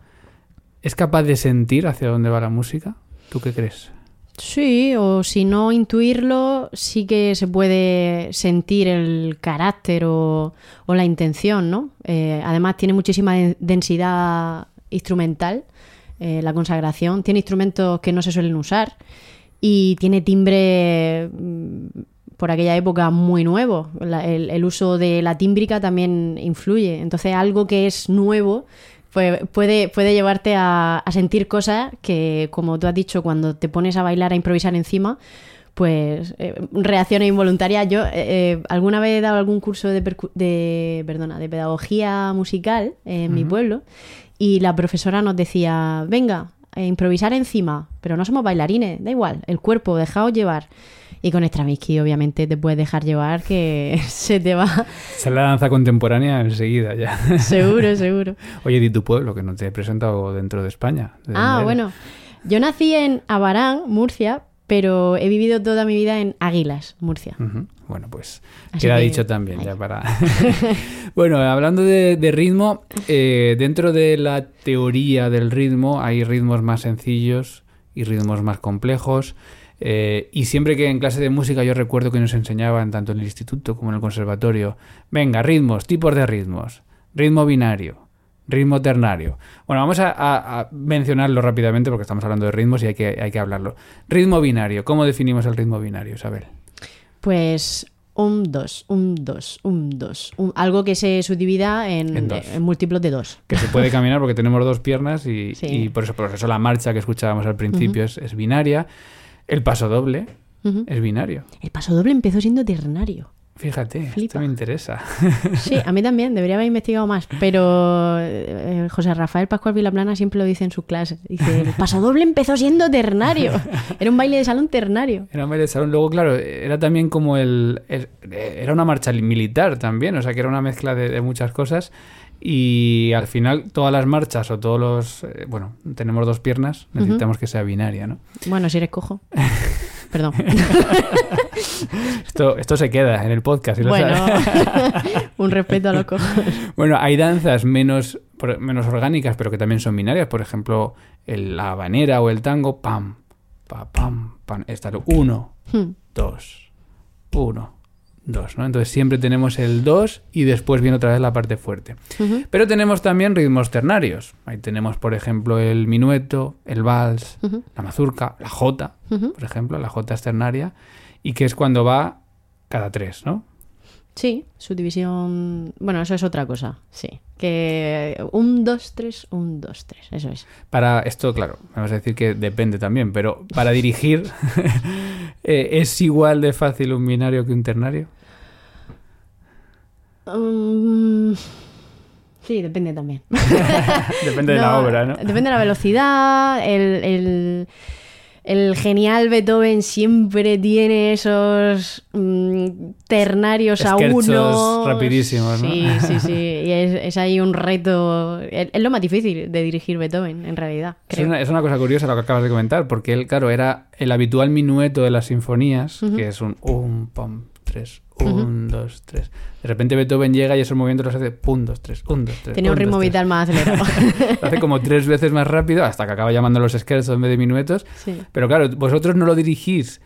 [SPEAKER 3] ¿es capaz de sentir hacia dónde va la música? ¿Tú qué crees?
[SPEAKER 5] Sí, o si no intuirlo, sí que se puede sentir el carácter o, la intención, ¿no? Eh, además tiene muchísima den- densidad instrumental, eh, la consagración. Tiene instrumentos que no se suelen usar y tiene timbre mm, por aquella época muy nuevo. El, el uso de la tímbrica también influye. Entonces algo que es nuevo pues puede, puede llevarte a, a sentir cosas que, como tú has dicho, cuando te pones a bailar, a improvisar encima, pues eh, reacciones involuntarias. Yo eh, eh, alguna vez he dado algún curso de, percu- de, perdona, de pedagogía musical en mi pueblo y la profesora nos decía, venga, a improvisar encima, pero no somos bailarines, da igual, el cuerpo, dejaos llevar. Y con Stravinsky obviamente te puedes dejar llevar que se te va,
[SPEAKER 3] Esa es la danza contemporánea enseguida ya.
[SPEAKER 5] seguro, seguro.
[SPEAKER 3] Oye, di tu pueblo, que no te he presentado dentro de España. ¿De
[SPEAKER 5] Ah, bueno. Yo nací en Abarán, Murcia, pero he vivido toda mi vida en Águilas, Murcia.
[SPEAKER 3] Bueno, pues
[SPEAKER 5] Así
[SPEAKER 3] queda
[SPEAKER 5] que-
[SPEAKER 3] dicho también, ya para... bueno, hablando de, de ritmo, eh, dentro de la teoría del ritmo hay ritmos más sencillos y ritmos más complejos. Eh, y siempre que en clase de música yo recuerdo que nos enseñaban, tanto en el instituto como en el conservatorio, venga, ritmos, tipos de ritmos, ritmo binario, ritmo ternario. Bueno, vamos a, a- a mencionarlo rápidamente porque estamos hablando de ritmos y hay que, hay que hablarlo. Ritmo binario, ¿cómo definimos el ritmo binario, Isabel?
[SPEAKER 5] Pues un, dos, un, dos, un, dos. un- algo que se subdivida en,
[SPEAKER 3] En
[SPEAKER 5] en múltiplos de dos.
[SPEAKER 3] que se puede caminar porque tenemos dos piernas y,
[SPEAKER 5] Sí.
[SPEAKER 3] y por, eso, por eso la marcha que escuchábamos al principio es, es binaria. El paso doble
[SPEAKER 5] Ujú.
[SPEAKER 3] es binario.
[SPEAKER 5] El paso doble empezó siendo ternario.
[SPEAKER 3] Fíjate,
[SPEAKER 5] Flipa.
[SPEAKER 3] esto me interesa.
[SPEAKER 5] Sí, a mí también, debería haber investigado más, pero eh, José Rafael Pascual Vilaplana siempre lo dice en sus clases. Dice, el paso doble empezó siendo ternario. Era un baile de salón ternario.
[SPEAKER 3] Era un baile de salón. Luego, claro, era también como el, el- Era una marcha militar también, o sea que era una mezcla de, de muchas cosas. Y al final, todas las marchas o todos los. eh, bueno, tenemos dos piernas, necesitamos que sea binaria, ¿no?
[SPEAKER 5] Bueno, si eres cojo. Perdón.
[SPEAKER 3] Esto, esto se queda en el podcast. lo
[SPEAKER 5] Bueno,
[SPEAKER 3] sabes.
[SPEAKER 5] un respeto a los cojos.
[SPEAKER 3] Bueno, hay danzas menos, menos orgánicas, pero que también son binarias. Por ejemplo, el- la habanera o el tango, pam, pa, pam, pam. Está uno,
[SPEAKER 5] Hmm.
[SPEAKER 3] dos, uno, dos, ¿no? Entonces siempre tenemos el dos y después viene otra vez la parte fuerte. Pero tenemos también ritmos ternarios. Ahí tenemos, por ejemplo, el minueto, el vals, la mazurca, la jota, por ejemplo, la jota es ternaria, y que es cuando va cada tres, ¿no?
[SPEAKER 5] Sí, subdivisión. Bueno, eso es otra cosa. Sí. Que un, dos, tres, un, dos, tres. Eso es.
[SPEAKER 3] Para esto, claro, vamos a decir que depende también, pero para dirigir, eh, ¿es igual de fácil un binario que un ternario?
[SPEAKER 5] Mm, sí, depende también.
[SPEAKER 3] Depende de la obra, ¿no?
[SPEAKER 5] Depende de la velocidad. El, el- el genial Beethoven siempre tiene esos mm, ternarios a uno.
[SPEAKER 3] rapidísimos, ¿no?
[SPEAKER 5] Sí, sí, sí. Y es, es ahí un reto. Es, es lo más difícil de dirigir Beethoven, en realidad.
[SPEAKER 3] Es una, es una cosa curiosa lo que acabas de comentar, porque él, claro, era el habitual minueto de las sinfonías, que es un un, pam, tres, un, dos, tres. De repente Beethoven llega y esos movimientos los hace pum, dos, tres, un, dos, tres.
[SPEAKER 5] Tenía un ritmo vital más acelerado.
[SPEAKER 3] Lo hace como tres veces más rápido hasta que acaba llamando los scherzos en vez de minuetos.
[SPEAKER 5] sí.
[SPEAKER 3] Pero claro, vosotros no lo dirigís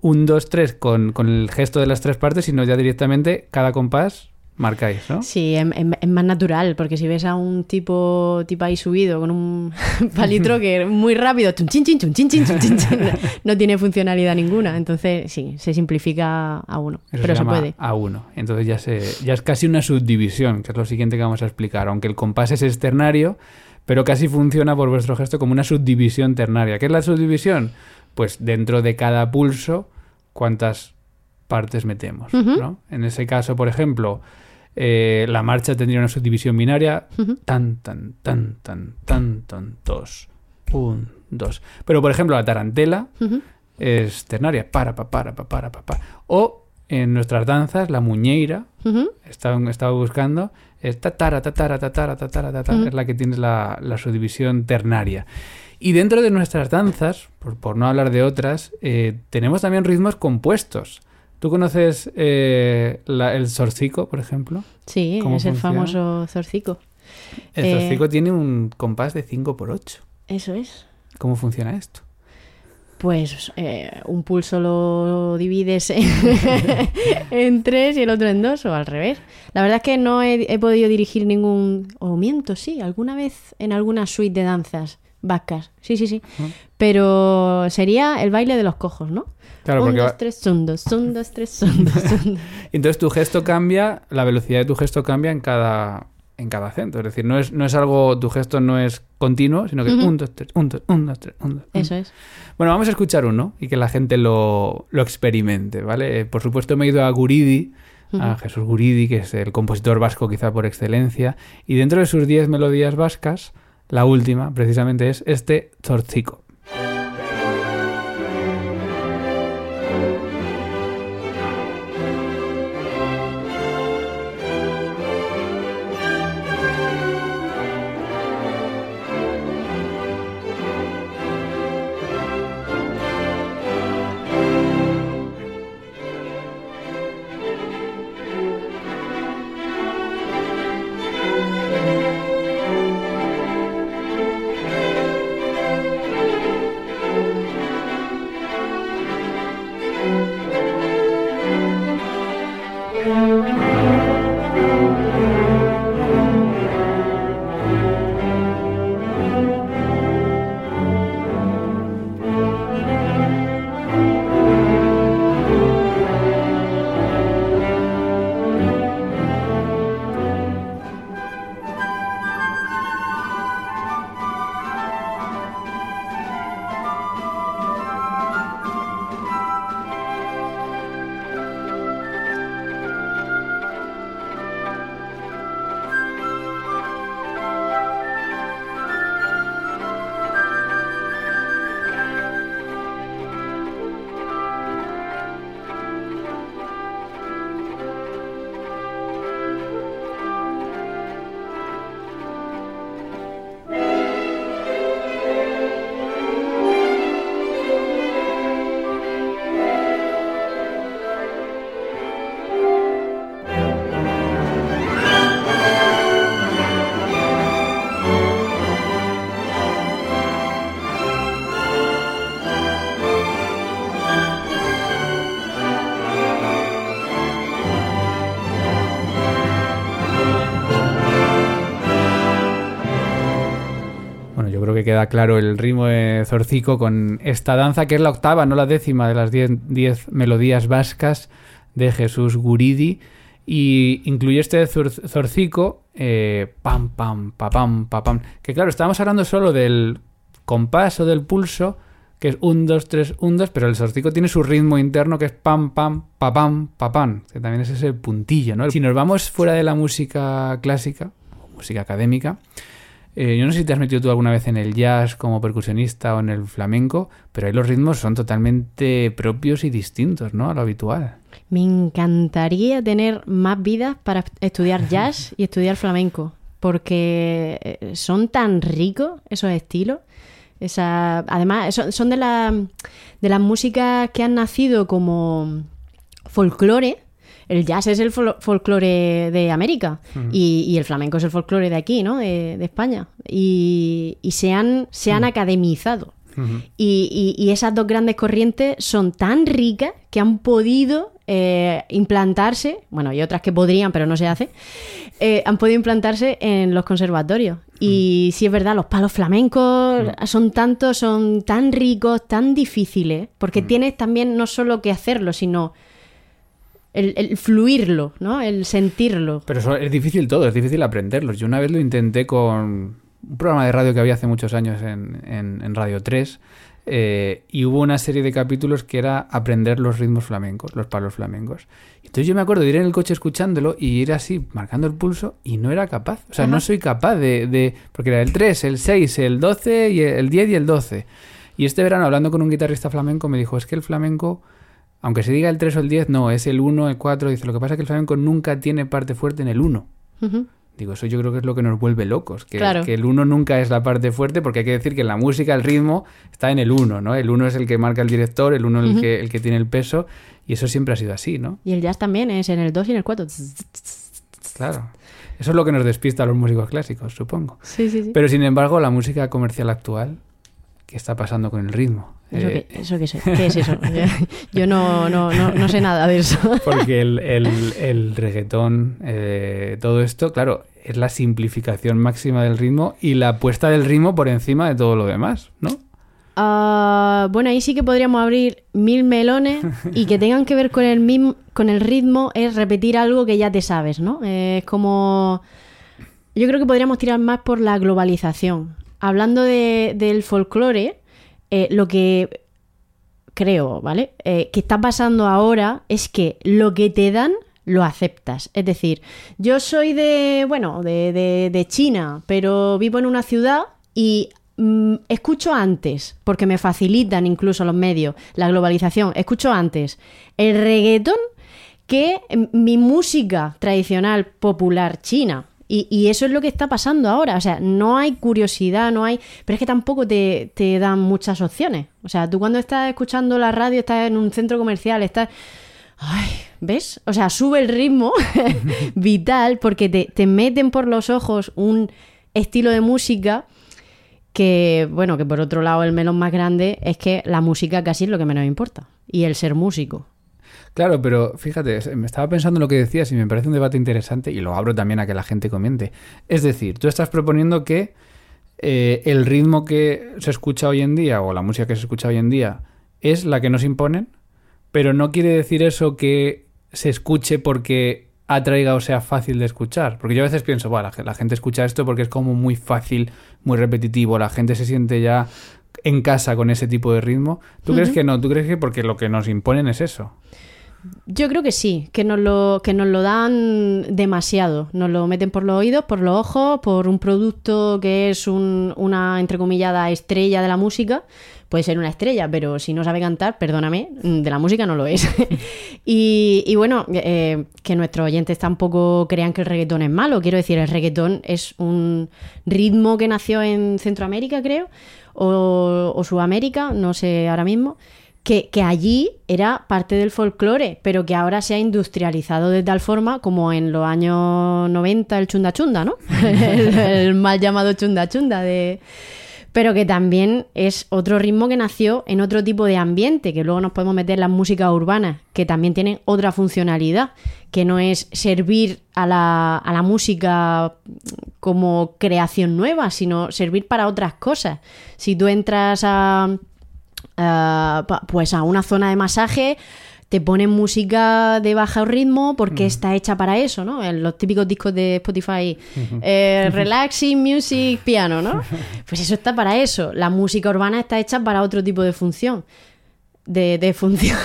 [SPEAKER 3] un, dos, tres con, con el gesto de las tres partes, sino ya directamente cada compás marcáis, ¿no?
[SPEAKER 5] Sí, es, es- es más natural, porque si ves a un tipo, tipo ahí subido con un palitro que es muy rápido, chun, chin, chin, chun, chin, chin, chun, chin, chin, no, tiene funcionalidad ninguna. Entonces, sí, se simplifica a uno.
[SPEAKER 3] Eso
[SPEAKER 5] pero se, puede.
[SPEAKER 3] A1. Entonces ya, se, ya es casi una subdivisión, que es lo siguiente que vamos a explicar. Aunque el compás es externario, pero casi funciona por vuestro gesto como una subdivisión ternaria. ¿Qué es la subdivisión? Pues dentro de cada pulso, cuántas partes metemos. ¿no? En ese caso, por ejemplo, eh, la marcha tendría una subdivisión binaria. Tan, tan, tan, tan, tan, tan, dos. Un, dos. Pero, por ejemplo, la tarantela
[SPEAKER 5] Ujú.
[SPEAKER 3] es ternaria. Para, pa, para, pa, para, pa, pa. O en nuestras danzas, la muñeira,
[SPEAKER 5] Ujú.
[SPEAKER 3] estaba, estaba buscando, es tatara, tatara, tatara, tatara, tatara, es la que tiene la, la subdivisión ternaria. Y dentro de nuestras danzas, por, por no hablar de otras, eh, tenemos también ritmos compuestos. ¿Tú conoces eh, la- el zorcico, por ejemplo?
[SPEAKER 5] Sí,
[SPEAKER 3] ¿Cómo
[SPEAKER 5] es el famoso zorcico.
[SPEAKER 3] El
[SPEAKER 5] Eh,
[SPEAKER 3] zorcico tiene un compás de 5 por 8
[SPEAKER 5] Eso es.
[SPEAKER 3] ¿Cómo funciona esto?
[SPEAKER 5] Pues eh, un pulso lo divides en, en tres y el otro en dos, o al revés. La verdad es que no he, he podido dirigir ningún. O miento, sí, alguna vez en alguna suite de danzas vascas. Sí, sí, sí. Pero sería el baile de los cojos, ¿no?
[SPEAKER 3] Claro,
[SPEAKER 5] un,
[SPEAKER 3] porque
[SPEAKER 5] dos, tres, un, dos, un, dos, tres, un, dos.
[SPEAKER 3] Entonces tu gesto cambia, la velocidad de tu gesto cambia en cada en cada acento. Es decir, no es, no es algo, tu gesto no es continuo, sino que
[SPEAKER 5] Ujú.
[SPEAKER 3] un, dos, tres, un, dos, un, dos, tres, un, dos. un.
[SPEAKER 5] Eso es.
[SPEAKER 3] Bueno, vamos a escuchar uno y que la gente lo, lo experimente, ¿vale? Eh, Por supuesto me he ido a Guridi, a. Jesús Guridi, que es el compositor vasco quizá por excelencia, y dentro de sus 10 melodías vascas, la última precisamente es este Zorzico. Que queda claro el ritmo de Zorcico con esta danza, que es la octava, no la décima de las 10 melodías vascas de Jesús Guridi. Y incluye este zur- Zorcico, eh, pam, pam, pa, pam, pa, pam. Que claro, estábamos hablando solo del compás o del pulso, que es 1, 2, 3, 1, 2, pero el Zorcico tiene su ritmo interno que es pam, pam, pa, pam, pa, pam, que también es ese puntillo, ¿no? Si nos vamos fuera de la música clásica, música académica, eh, yo no sé si te has metido tú alguna vez en el jazz como percusionista o en el flamenco, pero ahí los ritmos son totalmente propios y distintos, ¿no? A lo habitual.
[SPEAKER 5] Me encantaría tener más vidas para estudiar jazz y estudiar flamenco, porque eh, son tan ricos esos estilos. Esa, además, son, son de, la, de las músicas que han nacido como folclore. El jazz es el fol- folclore de América y, y el flamenco es el folclore de aquí, ¿no? De, de España. Y, y se han, se han academizado. y, y- y esas dos grandes corrientes son tan ricas que han podido eh, implantarse, bueno, y otras que podrían, pero no se hace, eh, han podido implantarse en los conservatorios. Y sí es verdad, los palos flamencos son tantos, son tan ricos, tan difíciles, porque tienes también no solo que hacerlo, sino el, el fluirlo, ¿no? El sentirlo.
[SPEAKER 3] Pero eso es difícil todo, es difícil aprenderlos. Yo una vez lo intenté con un programa de radio que había hace muchos años en, en- en Radio 3 eh, y hubo una serie de capítulos que era aprender los ritmos flamencos, los palos flamencos. Entonces yo me acuerdo de ir en el coche escuchándolo y ir así, marcando el pulso y no era capaz. O sea, no soy capaz de, de... Porque era el 3, el 6, el 12, y el 10 y el 12. Y este verano, hablando con un guitarrista flamenco, me dijo, es que el flamenco... Aunque se diga el 3 o el 10, no, es el 1, el 4. Dice, lo que pasa es que el flamenco nunca tiene parte fuerte en el 1.
[SPEAKER 5] Ujú.
[SPEAKER 3] Digo, eso yo creo que es lo que nos vuelve locos. Que,
[SPEAKER 5] Claro.
[SPEAKER 3] que el 1 nunca es la parte fuerte, porque hay que decir que en la música el ritmo está en el 1, ¿no? El 1 es el que marca el director, el 1 el, que, el que tiene el peso, y eso siempre ha sido así, ¿no?
[SPEAKER 5] Y el jazz también es en el 2 y en el 4.
[SPEAKER 3] Claro. Eso es lo que nos despista a los músicos clásicos, supongo.
[SPEAKER 5] Sí, sí, sí.
[SPEAKER 3] Pero sin embargo, la música comercial actual, ¿qué está pasando con el ritmo?
[SPEAKER 5] ¿Eso,
[SPEAKER 3] Eh,
[SPEAKER 5] qué, eso qué, sé- qué es eso? Yo no, no, no, no sé nada de eso.
[SPEAKER 3] Porque el, el, el reggaetón, eh, todo esto, claro, es la simplificación máxima del ritmo y la puesta del ritmo por encima de todo lo demás, ¿no?
[SPEAKER 5] Ah, bueno, ahí sí que podríamos abrir mil melones y que tengan que ver con el, mismo, con el ritmo es repetir algo que ya te sabes, ¿no? Eh, es como... Yo creo que podríamos tirar más por la globalización. Hablando de- del folclore, eh, lo que creo, ¿vale? Eh, que está pasando ahora es que lo que te dan lo aceptas. Es decir, yo soy de, bueno, de, de- de China, pero vivo en una ciudad y mm, escucho antes, porque me facilitan incluso los medios, la globalización, escucho antes el reggaetón que mm, mi música tradicional popular china. Y, y eso es lo que está pasando ahora. O sea, no hay curiosidad, no hay. Pero es que tampoco te, te dan muchas opciones. O sea, tú cuando estás escuchando la radio, estás en un centro comercial, estás. Ay, ¿ves? O sea, sube el ritmo vital porque te, te meten por los ojos un estilo de música que, bueno, que por otro lado el melón más grande es que la música casi es lo que menos importa. Y el ser músico.
[SPEAKER 3] Claro, pero fíjate, me estaba pensando en lo que decías y me parece un debate interesante y lo abro también a que la gente comente. Es decir, tú estás proponiendo que eh, el ritmo que se escucha hoy en día o la música que se escucha hoy en día es la que nos imponen, pero no quiere decir eso que se escuche porque atraiga o sea fácil de escuchar. Porque yo a veces pienso, bueno, la gente escucha esto porque es como muy fácil, muy repetitivo, la gente se siente ya en casa con ese tipo de ritmo. ¿Tú crees que no? ¿Tú crees que porque lo que nos imponen es eso?
[SPEAKER 5] Yo creo que sí, que nos lo, que nos lo dan demasiado. Nos lo meten por los oídos, por los ojos, por un producto que es un- una entrecomillada estrella de la música. Puede ser una estrella, pero si no sabe cantar, perdóname, mm, de la música no lo es. y, y bueno, eh, que nuestros oyentes tampoco crean que el reggaetón es malo. Quiero decir, el reggaetón es un ritmo que nació en Centroamérica, creo, o, o Sudamérica, no sé ahora mismo que, allí era parte del folclore, pero que ahora se ha industrializado de tal forma como en los años 90 el chunda chunda, ¿no? el, el mal llamado chunda chunda de... Pero que también es otro ritmo que nació en otro tipo de ambiente, que luego nos podemos meter las músicas urbanas, que también tienen otra funcionalidad, que no es servir a la, a la música como creación nueva, sino servir para otras cosas. Si tú entras a, Ah, pues a una zona de masaje te ponen música de bajo ritmo porque está hecha para eso, ¿no? En los típicos discos de Spotify, eh, relaxing music piano, ¿no? Pues eso está para eso. La música urbana está hecha para otro tipo de función. De, de función.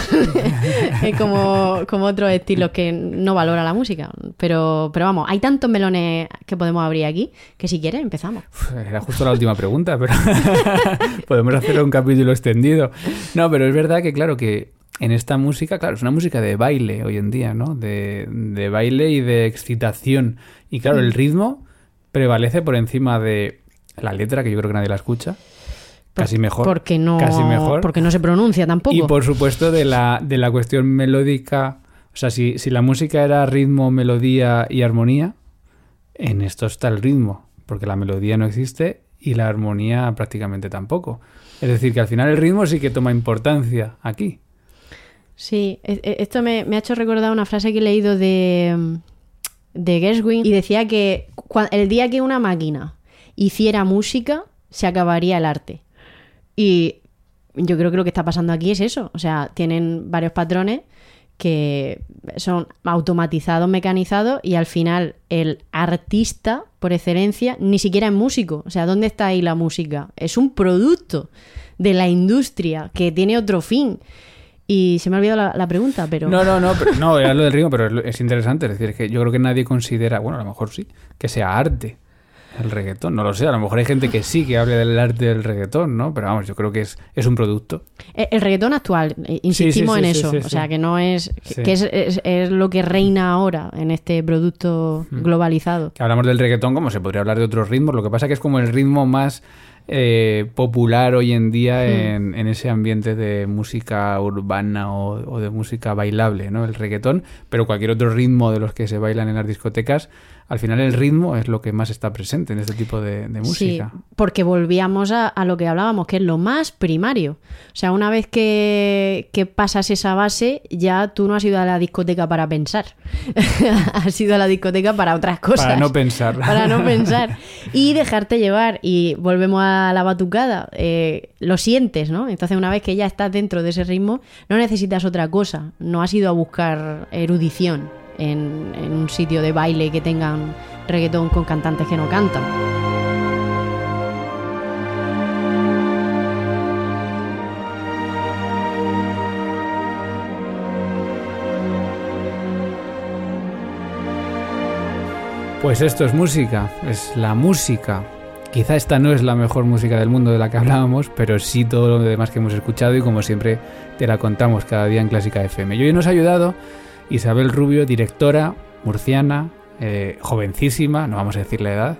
[SPEAKER 5] Como, como otros estilos que no valora la música. Pero, pero vamos, hay tantos melones que podemos abrir aquí que si quieres empezamos.
[SPEAKER 3] Era justo la última pregunta, pero podemos hacer un capítulo extendido. No, pero es verdad que, claro, que en esta música, claro, es una música de baile hoy en día, ¿no? De, de baile y de excitación. Y claro, el ritmo prevalece por encima de la letra, que yo creo que nadie la escucha. Casi mejor.
[SPEAKER 5] Porque no,
[SPEAKER 3] Casi mejor.
[SPEAKER 5] porque no se pronuncia tampoco.
[SPEAKER 3] Y por supuesto de la, de la cuestión melódica. O sea, si, si la música era ritmo, melodía y armonía, en esto está el ritmo. Porque la melodía no existe y la armonía prácticamente tampoco. Es decir, que al final el ritmo sí que toma importancia aquí.
[SPEAKER 5] Sí, e- e- esto me, me ha hecho recordar una frase que he leído de, de Gershwin y decía que el día que una máquina hiciera música, se acabaría el arte. Y yo creo que lo que está pasando aquí es eso. O sea, tienen varios patrones que son automatizados, mecanizados, y al final el artista, por excelencia, ni siquiera es músico. O sea, ¿dónde está ahí la música? Es un producto de la industria que tiene otro fin. Y se me ha olvidado la, pregunta, pero...
[SPEAKER 3] No, no, no, pero, no, era lo del ritmo, pero es, es interesante. Es decir, que yo creo que nadie considera, bueno, a lo mejor sí, que sea arte el reggaetón. No lo sé, a lo mejor hay gente que sí que hable del arte del reggaetón, ¿no? Pero vamos, yo creo que es, es un producto.
[SPEAKER 5] El, el reggaetón actual, eh, insistimos
[SPEAKER 3] sí,
[SPEAKER 5] en
[SPEAKER 3] sí,
[SPEAKER 5] eso. o sea, que no es... Que es, es- es lo que reina ahora en este producto
[SPEAKER 3] Mm.
[SPEAKER 5] globalizado.
[SPEAKER 3] Hablamos del reggaetón como se podría hablar de otros ritmos, lo que pasa que es como el ritmo más eh, popular hoy en día en, en ese ambiente de música urbana o, o de música bailable, ¿no? El reggaetón, pero cualquier otro ritmo de los que se bailan en las discotecas, al final el ritmo es lo que más está presente en este tipo de, de música.
[SPEAKER 5] Sí, porque volvíamos a, a lo que hablábamos, que es lo más primario. O sea, una vez que, que pasas esa base, ya tú no has ido a la discoteca para pensar. has ido a la discoteca para otras cosas.
[SPEAKER 3] Para no pensar.
[SPEAKER 5] Para no pensar. Y dejarte llevar. Y volvemos a la batucada. eh, lo sientes, ¿no? Entonces, una vez que ya estás dentro de ese ritmo, no necesitas otra cosa. No has ido a buscar erudición en, en un sitio de baile que tengan reggaetón con cantantes que no cantan.
[SPEAKER 3] Pues esto es música, es la música. Quizá esta no es la mejor música del mundo de la que hablábamos, pero sí todo lo demás que hemos escuchado y como siempre te la contamos cada día en Clásica FM. Y hoy nos ha ayudado Isabel Rubio, directora murciana, eh, jovencísima, no vamos a decir la edad,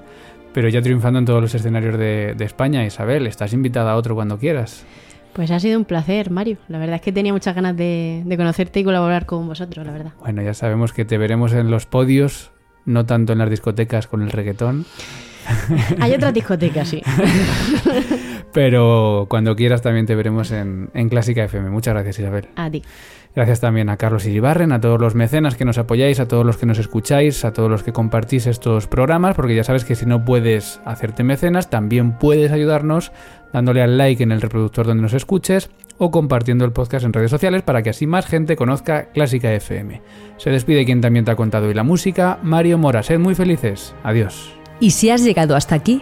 [SPEAKER 3] pero ya triunfando en todos los escenarios de, de España. Isabel, estás invitada a otro cuando quieras.
[SPEAKER 5] Pues ha sido un placer, Mario. La verdad es que tenía muchas ganas de, de conocerte y colaborar con vosotros, la verdad.
[SPEAKER 3] Bueno, ya sabemos que te veremos en los podios, no tanto en las discotecas con el reggaetón.
[SPEAKER 5] Hay otras discotecas, sí.
[SPEAKER 3] Pero cuando quieras también te veremos en, en Clásica FM. Muchas gracias, Isabel.
[SPEAKER 5] A ti.
[SPEAKER 3] Gracias también a Carlos Iribarren, a todos los mecenas que nos apoyáis, a todos los que nos escucháis, a todos los que compartís estos programas, porque ya sabes que si no puedes hacerte mecenas, también puedes ayudarnos dándole al like en el reproductor donde nos escuches o compartiendo el podcast en redes sociales para que así más gente conozca Clásica FM. Se despide quien también te ha contado hoy la música, Mario Mora. Sed muy felices. Adiós.
[SPEAKER 1] Y si has llegado hasta aquí,